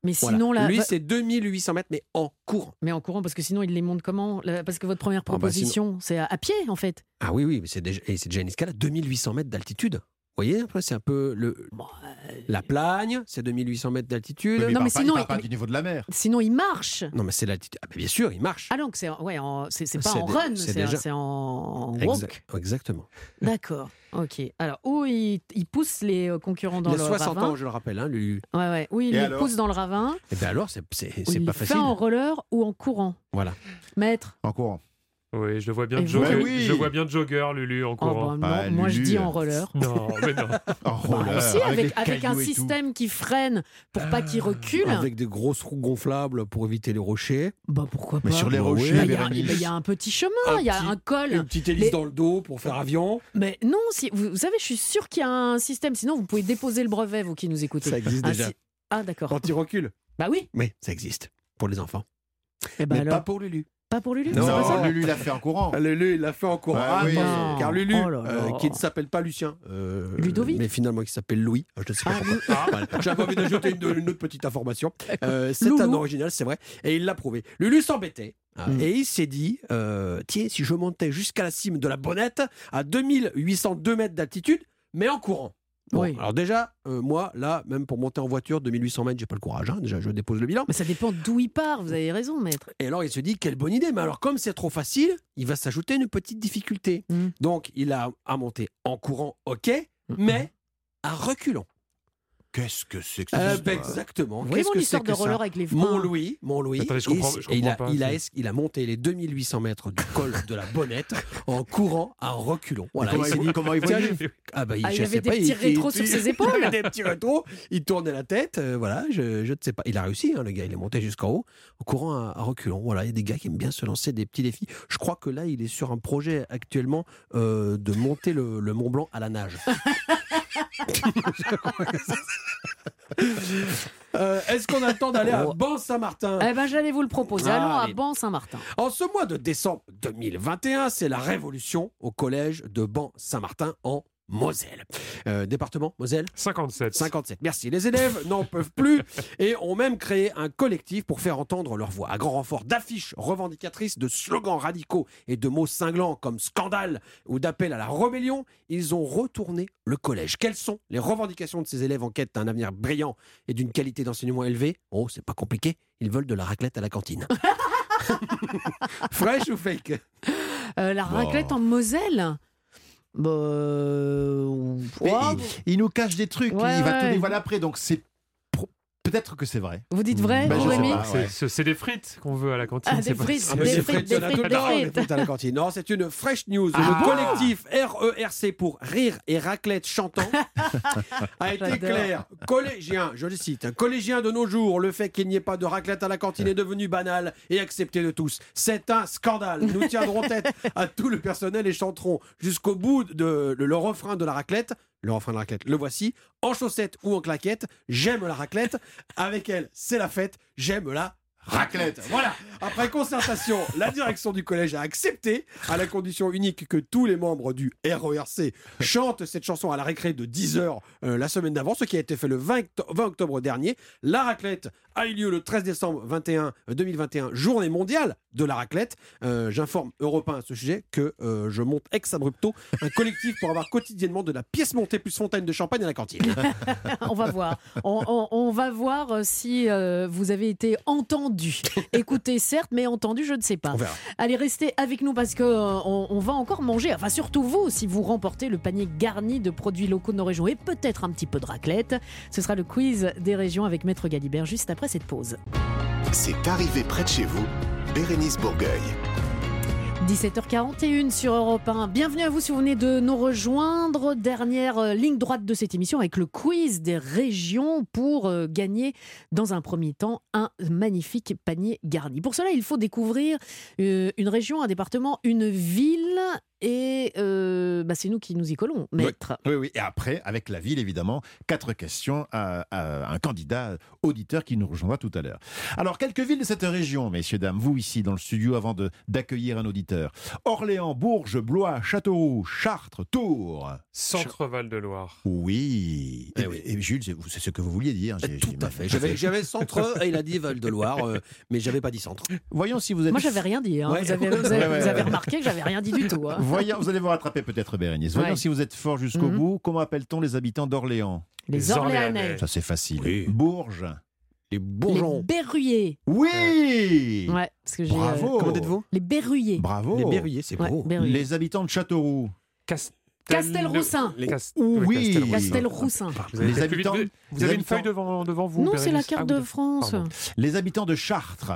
Mais Voilà. sinon, là. Lui, c'est 2800 mètres, mais en courant. Mais en courant, parce que sinon, il les monte comment? Parce que votre première Ah bah, proposition, c'est à, à pied, en fait. Ah oui, oui, mais c'est déjà, et c'est déjà une escalade, 2800 mètres d'altitude. Vous voyez, après, c'est un peu le, la plagne, c'est 2800 mètres d'altitude. il Non, mais pas- il sinon, parle pas du niveau de la mer. Sinon, il marche. Non, mais c'est l'altitude. Ah, bien sûr, il marche. Ah donc c'est ouais, c'est pas en run, c'est déjà- en, walk. Exactement. D'accord. Ok. Alors où il, il pousse les euh, concurrents dans il a le 60 ravin ans, je le rappelle, hein, Lulu. Ouais ouais. Oui, il Et les pousse dans le ravin. Et bien alors, c'est Où c'est il pas fait facile. en roller ou en courant. Voilà. Maître. En courant. Oui, je le vois bien Et de jogger. Oui. Je vois bien de jogger, Lulu, en courant. bah, non, Ah, moi je dis en roller. Non, mais non. En roller, Si, avec, un et système qui freine pour pas qu'il recule. Avec des grosses roues gonflables pour éviter les rochers. Bah pourquoi pas Mais sur les Bah rochers, Bah, Il y, a- y un petit chemin, il y a petit- un col. Une petite hélice Mais- dans le dos pour faire avion. Mais non, si, vous, vous savez, je suis sûr qu'il y a un système. Sinon, vous pouvez déposer le brevet, vous qui nous écoutez. Ça existe Un déjà. si- Ah, d'accord. Quand il recule. Bah oui. Oui, ça existe. Pour les enfants. Eh ben mais alors, pas pour Lulu. Pas pour Lulu Non. Lulu l'a fait en courant. Ah, Lulu, il l'a fait en courant. Ah oui. Non. Car Lulu, Oh là là. euh, qui ne s'appelle pas Lucien. euh, Ludovic Mais finalement, qui s'appelle Louis. Je ne sais pas Ah, pourquoi. Lou- Voilà. J'avais envie d'ajouter une, une autre petite information. Euh, c'est un original, c'est vrai. Et il l'a prouvé. Lulu s'embêtait. hein, Mm. Et il s'est dit, euh, tiens, si je montais jusqu'à la cime de la Bonnette, à 2802 mètres d'altitude, mais en courant. Bon, Oui. Alors déjà, euh, moi, là, même pour monter en voiture, 2800 mètres, j'ai pas le courage. hein. Déjà, je dépose le bilan. Mais ça dépend d'où il part, vous avez raison, maître. Et alors, il se dit, quelle bonne idée. Mais alors, comme c'est trop facile, il va s'ajouter une petite difficulté. Mm. Donc, il a à monter en courant, ok, mais à reculons. Qu'est-ce que c'est que Euh, ben, histoire exactement. Qu'est-ce mon que histoire c'est de que ça roller avec les freins Mon Louis, mon Louis. Je comprends- je il, a, pas, il, il monté les 2800 mètres du col de la Bonnette en courant à reculons. Voilà, comment il il- dit, comment il voyait Ah bah, il, Ah, il avait des pas, petits il- rétros il- sur ses il épaules. avait des petits rétros, il tournait la tête, euh, voilà, je, je ne sais pas. Il a réussi, hein, le gars, il est monté jusqu'en haut en courant à, à reculons. Voilà, il y a des gars qui aiment bien se lancer des petits défis. Je crois que là, il est sur un projet actuellement euh, de monter le, le Mont Blanc à la nage. Euh, Est-ce qu'on a le temps d'aller à Ban-Saint-Martin Eh ben, j'allais vous le proposer. Ah, Allons à allez. Ban-Saint-Martin. En ce mois de décembre 2021, c'est la révolution au collège de Ban-Saint-Martin en Moselle. Euh, département Moselle 57. 57. Merci. Les élèves n'en peuvent plus et ont même créé un collectif pour faire entendre leur voix. À grand renfort d'affiches revendicatrices, de slogans radicaux et de mots cinglants comme scandale ou d'appel à la rébellion, ils ont retourné le collège. Quelles sont les revendications de ces élèves en quête d'un avenir brillant et d'une qualité d'enseignement élevée? Oh, c'est pas compliqué. Ils veulent de la raclette à la cantine. Fraîche ou fake? Euh, la raclette en Moselle? Bah, euh, il, il nous cache des trucs, Ouais, il va tout dévoiler après, donc c'est peut-être que c'est vrai. Vous dites vrai, Ben, Rémi pas. C'est- des frites qu'on veut à la cantine. Ah, des pas frites, mais Des frites, des frites, des des frites. frites à la cantine. Non, c'est une fresh news. Ah. le collectif RERC pour Rire et Raclette Chantant a été clair. Collégien, je le cite, collégien de nos jours, le fait qu'il n'y ait pas de raclette à la cantine est devenu banal et accepté de tous. C'est un scandale. Nous tiendrons tête à tout le personnel et chanterons jusqu'au bout de le, le refrain de la raclette. Le refrain de raclette, le voici. En chaussettes ou en claquettes, j'aime la raclette. Avec elle, c'est la fête. J'aime la raclette. Voilà. Après concertation, la direction du collège a accepté, à la condition unique que tous les membres du RERC chantent cette chanson à la récré de 10h la semaine d'avant, ce qui a été fait le 20, octo- 20 octobre dernier. La raclette a eu lieu le 13 décembre 21, euh, 2021, journée mondiale de la raclette. Euh, J'informe Europe 1 à ce sujet que euh, je monte ex abrupto un collectif pour avoir quotidiennement de la pièce montée plus fontaine de champagne à la cantine. on va voir. On, on- on va voir euh, si euh, vous avez été entendu. Écoutez, certes, mais entendu, je ne sais pas. On verra. Allez, restez avec nous parce que euh, on, on va encore manger. Enfin, surtout vous, si vous remportez le panier garni de produits locaux de nos régions et peut-être un petit peu de raclette. Ce sera le quiz des régions avec Maître Galibert juste après cette pause. C'est arrivé près de chez vous, Bérénice Bourgueil. 17h41 sur Europe 1. Bienvenue à vous si vous venez de nous rejoindre. Dernière euh, ligne droite de cette émission avec le quiz des régions pour euh, gagner dans un premier temps un magnifique panier garni. Pour cela, il faut découvrir euh, une région, un département, une ville et euh, bah, c'est nous qui nous y collons, maître. Oui, oui. Et après, avec la ville, évidemment, quatre questions à, à un candidat auditeur qui nous rejoindra tout à l'heure. Alors, quelques villes de cette région, messieurs, dames, vous ici dans le studio avant de- d'accueillir un auditeur. Orléans, Bourges, Blois, Châteauroux, Chartres, Tours. Centre-Val de Loire. Oui. Eh Et, oui. et Jules, c'est ce que vous vouliez dire. j'ai- Tout à fait. J'avais j'avais centre et il a dit Val de Loire, euh, mais j'avais pas dit centre. Voyons si vous êtes. Moi, j'avais rien dit. hein. Ouais. Vous, avez, vous avez- Ouais, ouais, vous avez ouais. remarqué que j'avais rien dit du tout. hein. Voyons, vous allez vous rattraper peut-être, Bérénice. Voyons Ouais. si vous êtes fort jusqu'au Mhm. bout. Comment appelle-t-on les habitants d'Orléans? Les Les Orléanais, Orléanais. Ça, c'est facile. Oui. Bourges. Les les bourgeons. Berruyers. Oui Ouais, parce que j'ai. euh, Bravo Comment dites-vous? Les Berruyers. Bravo Les berruyers, c'est Ouais, beau. Berruyers. Les habitants de Châteauroux. Castel... Castelroussin. Les... Cast- Oui. Castelroussin. Castelroussin. Vous avez Les habitants- Vous- les avez une habitants- feuille devant, devant vous Non, c'est la carte Ah, de France. pardon. Les habitants de Chartres.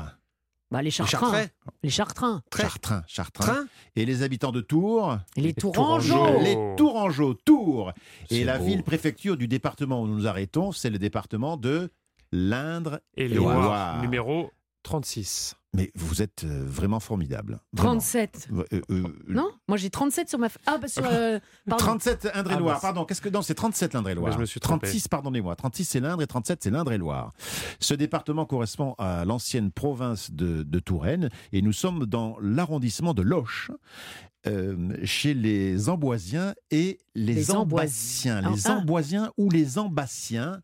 Bah, les Les Chartrains. Chartrais. Les Chartrains. Très. Chartrain, Chartrain. Train Et les habitants de Tours. Et les Tourangeaux. Les Tourangeaux, Tours. Et la ville-préfecture du département où nous nous arrêtons, c'est le département de l'Indre Et Loire. numéro 36. Mais vous êtes euh, vraiment formidable. Vraiment. 37. Euh, euh, Non Moi, j'ai 37 sur ma. f- Ah, bah, sur. euh, pardon. 37 Indre et Ah, Loire, bah, pardon, qu'est-ce que non, c'est 37 l'Indre et Loire. Bah, je me suis trompé. 36, pardonnez-moi. 36 c'est l'Indre et 37 c'est l'Indre et Loire. Ce département correspond à l'ancienne province de, de Touraine et nous sommes dans l'arrondissement de Loche. euh, chez les Amboisiens et les, Les Ambassiens. Amboisiens. Les Ah, ah. Amboisiens ou les Ambassiens,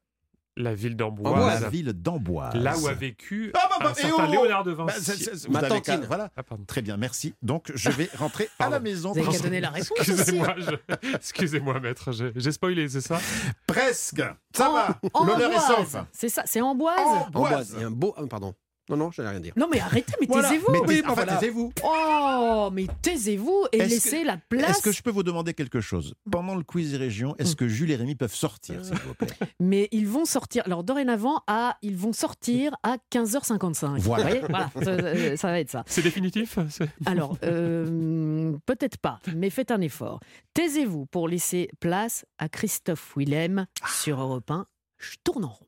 La ville d'Amboise. Amboise. la ville d'Amboise. Là où a vécu Ah, bah, bah, un certain oh Léonard de Vinci. Bah, c'est- vous Ma tantine. Voilà. Ah. Très bien, merci. Donc, je vais rentrer à la maison. Vous avez donner la réponse aussi. Excusez-moi, je- maître, j'ai spoilé, c'est ça Presque. Ça va. L'honneur est Amboise. sauf. C'est ça, c'est Amboise. Amboise. Il y a un beau. ah, pardon. Non, non, j'allais rien dire. Non, mais arrêtez, mais Voilà. taisez-vous. Mais Oui, tais- enfin, voilà. taisez-vous. Oh, mais taisez-vous et laissez que- la place. Est-ce que je peux vous demander quelque chose? Pendant le quiz des régions, Mm. est-ce que Jules et Rémi peuvent sortir, s'il vous plaît? Mais ils vont sortir. Alors, dorénavant, à, ils vont sortir à 15h55. Voilà. Vous voyez? Voilà, ça, ça va être ça. C'est définitif? Alors, euh, peut-être pas, mais faites un effort. Taisez-vous pour laisser place à Christophe Willem sur Europe 1. Je tourne en rond.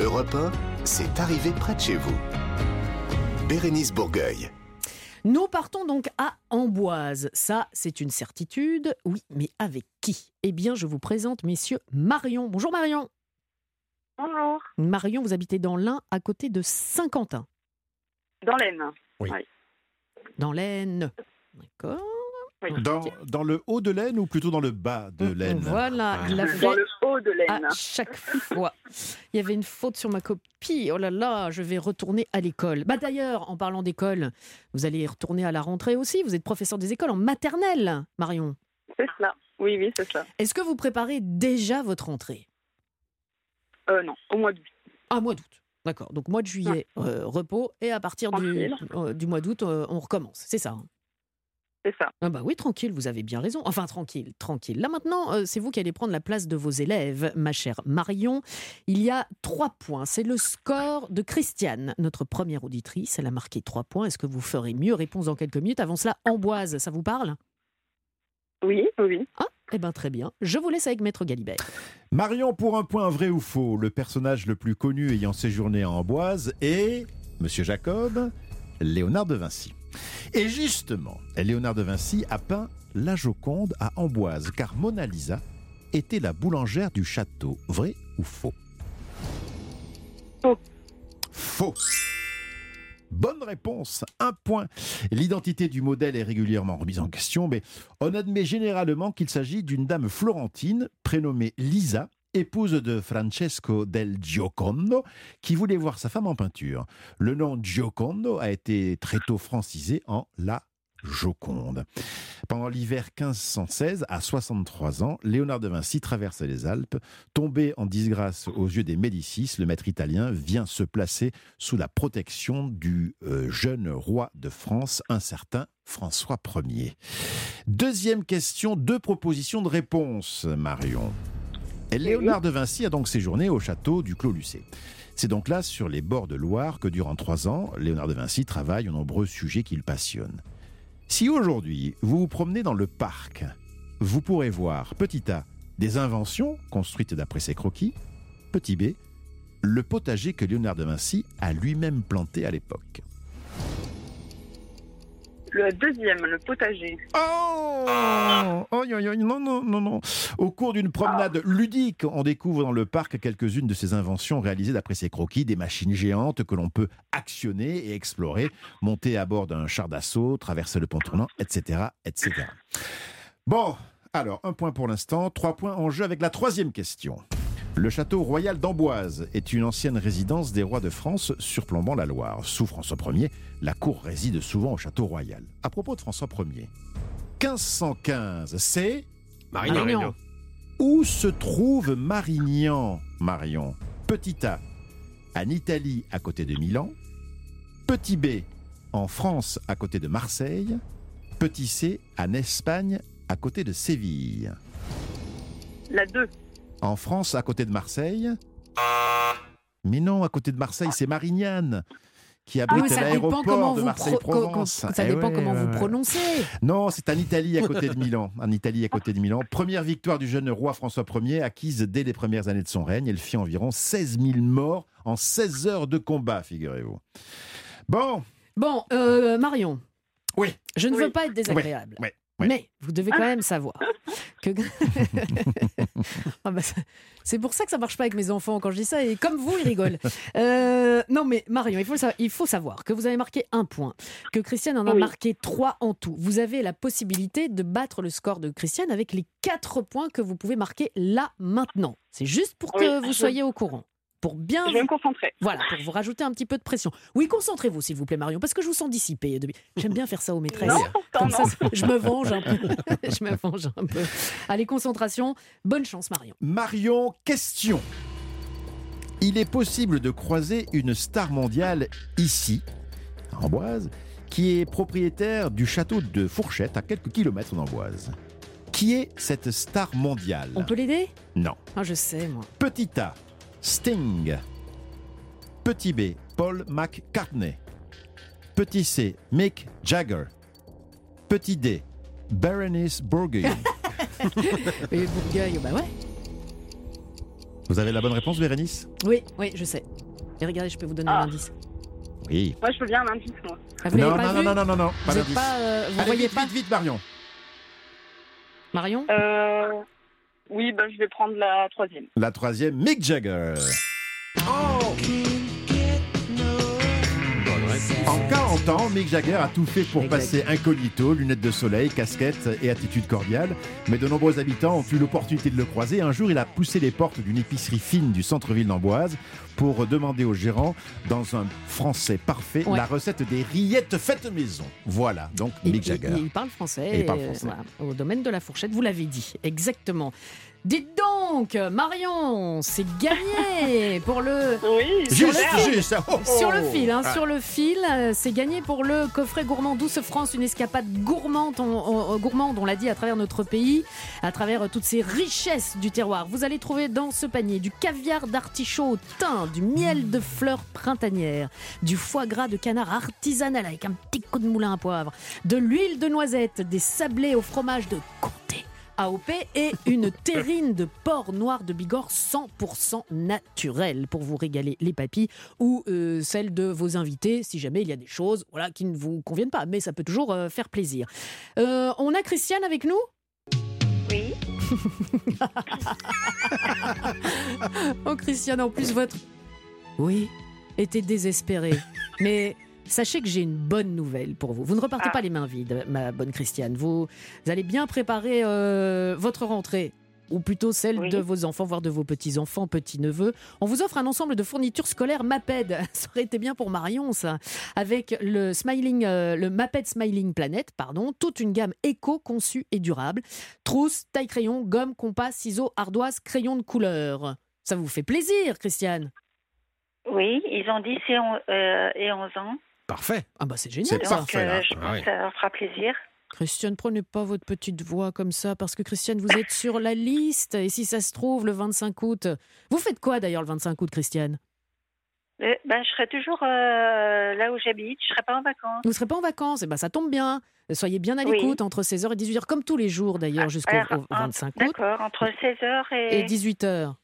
Europe 1, c'est arrivé près de chez vous. Bérénice Bourgueil. Nous partons donc à Amboise. Ça, c'est une certitude. Oui, mais avec qui? Eh bien, je vous présente, messieurs, Marion. Bonjour Marion. Bonjour. Marion, vous habitez dans l'Ain, à côté de Saint-Quentin. Dans l'Aisne. Oui. Dans l'Aisne. D'accord. Dans, dans le haut de l'Aisne ou plutôt dans le bas de l'Aisne Voilà, il a Dans fait le haut de à chaque fois. Il y avait une faute sur ma copie. Oh là là, je vais retourner à l'école. Bah d'ailleurs, en parlant d'école, vous allez retourner à la rentrée aussi. Vous êtes professeur des écoles en maternelle, Marion. C'est cela. Oui, oui, c'est ça. Est-ce que vous préparez déjà votre rentrée Euh, non, au mois d'août. Ah, mois d'août. D'accord. Donc mois de juillet, euh, repos, et à partir du, Tranquille. euh, du mois d'août, euh, on recommence. C'est ça. hein C'est ça. Ah bah oui, tranquille, vous avez bien raison. Enfin, tranquille, tranquille. Là maintenant, euh, c'est vous qui allez prendre la place de vos élèves, ma chère Marion. Il y a trois points. C'est le score de Christiane, notre première auditrice. Elle a marqué trois points. Est-ce que vous ferez mieux? Réponse dans quelques minutes. Avant cela, Amboise, ça vous parle? Oui, oui. Ah, eh bien très bien. Je vous laisse avec Maître Galibert. Marion, pour un point vrai ou faux, le personnage le plus connu ayant séjourné à Amboise est, Monsieur Jacob, Léonard de Vinci. Et justement, Léonard de Vinci a peint la Joconde à Amboise, car Mona Lisa était la boulangère du château. Vrai ou faux? Faux. Faux. Bonne réponse, un point. L'identité du modèle est régulièrement remise en question, mais on admet généralement qu'il s'agit d'une dame florentine prénommée Lisa, épouse de Francesco del Giocondo, qui voulait voir sa femme en peinture. Le nom Giocondo a été très tôt francisé en la Joconde. Pendant l'hiver 1516, à 63 ans, Léonard de Vinci traverse les Alpes. Tombé en disgrâce aux yeux des Médicis, le maître italien vient se placer sous la protection du euh, jeune roi de France, un certain François Ier. Deuxième question, deux propositions de réponse, Marion. Léonard de Vinci a donc séjourné au château du Clos-Lucé. C'est donc là, sur les bords de Loire, que durant trois ans, Léonard de Vinci travaille aux nombreux sujets qui le passionnent. Si aujourd'hui, vous vous promenez dans le parc, vous pourrez voir, petit A, des inventions construites d'après ses croquis, petit B, le potager que Léonard de Vinci a lui-même planté à l'époque. Le deuxième, le potager. Oh aïe, non, non, non, non. Au cours d'une promenade ludique, on découvre dans le parc quelques-unes de ses inventions réalisées d'après ses croquis, des machines géantes que l'on peut actionner et explorer, monter à bord d'un char d'assaut, traverser le pont tournant, etc., etc. Bon, alors, un point pour l'instant, trois points en jeu avec la troisième question. Le château royal d'Amboise est une ancienne résidence des rois de France surplombant la Loire. Sous François Ier, la cour réside souvent au château royal. À propos de François Ier, 1515, c'est Marignan. Marignan. Où se trouve Marignan, Marion? Petit A, en Italie à côté de Milan. Petit B, en France à côté de Marseille. Petit C, en Espagne à côté de Séville. La 2. En France, à côté de Marseille Mais non, à côté de Marseille, c'est Marignane qui Ah, abrite mais ça dépend l'aéroport comment de Marseille-Provence. ça dépend ouais, comment vous prononcez. Non, c'est en Italie à côté de Milan. En Italie à côté de Milan. Première victoire du jeune roi François Ier, acquise dès les premières années de son règne. Elle fit environ 16 000 morts en 16 heures de combat, figurez-vous. Bon. Bon, euh, Marion. Oui. Je ne Oui. veux pas être désagréable. Oui, oui, oui. Mais vous devez quand même savoir que. Ah bah, c'est pour ça que ça marche pas avec mes enfants quand je dis ça. Et comme vous, ils rigolent. Euh, non, mais Marion, il faut, sa- il faut savoir que vous avez marqué un point, que Christiane en a Oui. marqué trois en tout. Vous avez la possibilité de battre le score de Christiane avec les quatre points que vous pouvez marquer là, maintenant. C'est juste pour que Oui, vous soyez au courant. Pour bien. Je vais me concentrer. Voilà, pour vous rajouter un petit peu de pression. Oui, concentrez-vous, s'il vous plaît, Marion, parce que je vous sens dissipée. J'aime bien faire ça aux maîtresses. Non, pourtant, Comme ça, non. je me venge un peu. je me venge un peu. Allez, concentration. Bonne chance, Marion. Marion, question. Il est possible de croiser une star mondiale ici, à Amboise, qui est propriétaire du château de Fourchette, à quelques kilomètres d'Amboise. Qui est cette star mondiale? On peut l'aider? Non. Ah, je sais, moi. Petit A, Sting. Petit B, Paul McCartney. Petit C, Mick Jagger. Petit D, Berenice Bourgueil. Et Bourgueil, bah ouais. Vous avez la bonne réponse, Bérénice Oui, oui, je sais. Et regardez, je peux vous donner un indice. Oui. Moi, je veux bien un indice, moi. Ah, vous non, l'avez pas non, vu non, non, non, non, Vous pas êtes d'indice. pas, euh, vous Allez, voyez vite, pas vite, vite, Marion. Marion? Euh, oui, ben, je vais prendre la troisième. La troisième, Mick Jagger. En 40 ans, Mick Jagger a tout fait pour Exact. passer incognito, lunettes de soleil, casquette et attitude cordiale. Mais de nombreux habitants ont eu l'opportunité de le croiser. Un jour, il a poussé les portes d'une épicerie fine du centre-ville d'Amboise pour demander au gérant, dans un français parfait, Ouais. la recette des rillettes faites maison. Voilà, donc Mick Jagger. Il, parle français, Et il parle euh, français. voilà, au domaine de la fourchette, vous l'avez dit, exactement. Dites donc, Marion, c'est gagné pour le. Oui, Juste, le fil. juste, oh, oh. Sur le fil, hein, Ah. sur le fil, euh, c'est gagné pour le coffret gourmand Douce France, une escapade gourmande, on, on- gourmande, on l'a dit, à travers notre pays, à travers euh, toutes ces richesses du terroir. Vous allez trouver dans ce panier du caviar d'artichaut au thym, du miel de fleurs printanières, du foie gras de canard artisanal avec un petit coup de moulin à poivre, de l'huile de noisette, des sablés au fromage de. AOP et une terrine de porc noir de Bigorre 100% naturelle pour vous régaler les papilles ou euh, celle de vos invités si jamais il y a des choses voilà, qui ne vous conviennent pas. Mais ça peut toujours euh, faire plaisir. Euh, on a Christiane avec nous? Oui. Oh Christiane, en plus votre... Oui, était désespérée. Mais sachez que j'ai une bonne nouvelle pour vous. Vous ne repartez Ah. pas les mains vides, ma bonne Christiane. Vous, vous allez bien préparer euh, votre rentrée. Ou plutôt celle Oui. de vos enfants, voire de vos petits-enfants, petits-neveux. On vous offre un ensemble de fournitures scolaires MAPED. Ça aurait été bien pour Marion, ça. Avec le Smiling, euh, le MAPED Smiling Planet, pardon. Toute une gamme éco, conçue et durable. Trousse, taille-crayon, gomme, compas, ciseaux, ardoise, crayons de couleur. Ça vous fait plaisir, Christiane? Oui, ils ont 10 et, on- euh, et 11 ans. Parfait. Ah bah c'est génial C'est ça. parfait, là. je Ah pense oui. que ça leur fera plaisir. Christiane, prenez pas votre petite voix comme ça, parce que Christiane, vous êtes sur la liste. Et si ça se trouve, le 25 août. Vous faites quoi d'ailleurs le 25 août, Christiane? Euh, ben, je serai toujours euh, là où j'habite. Je serai pas en vacances. Vous ne serez pas en vacances? Et ben ça tombe bien. Soyez bien à Oui. l'écoute entre 16h et 18h, comme tous les jours d'ailleurs, jusqu'au Alors, au en- 25 août. D'accord, entre 16h et, Et 18h.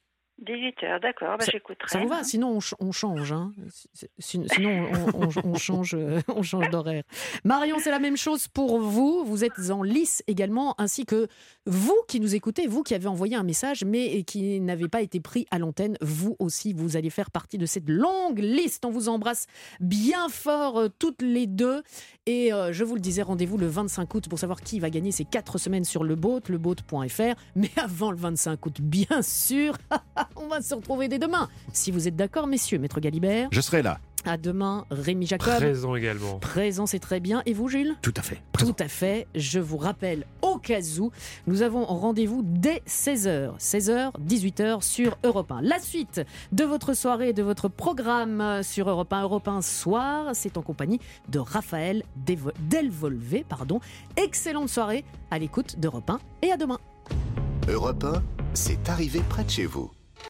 18h, d'accord, ben, j'écouterai. Ça vous va? Sinon, on, ch- on change. hein. Si- si- Sinon, on, on- on change, euh, on change d'horaire. Marion, c'est la même chose pour vous. Vous êtes en lice également, ainsi que vous qui nous écoutez, vous qui avez envoyé un message, mais qui n'avez pas été pris à l'antenne. Vous aussi, vous allez faire partie de cette longue liste. On vous embrasse bien fort euh, toutes les deux. Et euh, je vous le disais, rendez-vous le 25 août pour savoir qui va gagner ces quatre semaines sur le boat, leboat.fr. Mais avant le 25 août, bien sûr, on va se retrouver dès demain. Si vous êtes d'accord, messieurs, Maître Galibert. Je serai là. À demain, Rémi Jacob. Présent également. Présent, c'est très bien. Et vous, Jules Tout à fait. Tout à fait. Je vous rappelle, au cas où, nous avons rendez-vous dès 16h. 16h, 18h sur Europe 1. La suite de votre soirée, de votre programme sur Europe 1, Europe 1 soir, c'est en compagnie de Raphaël Delvolvé. Pardon. Excellente soirée à l'écoute d'Europe 1 et à demain. Europe 1, c'est arrivé près de chez vous.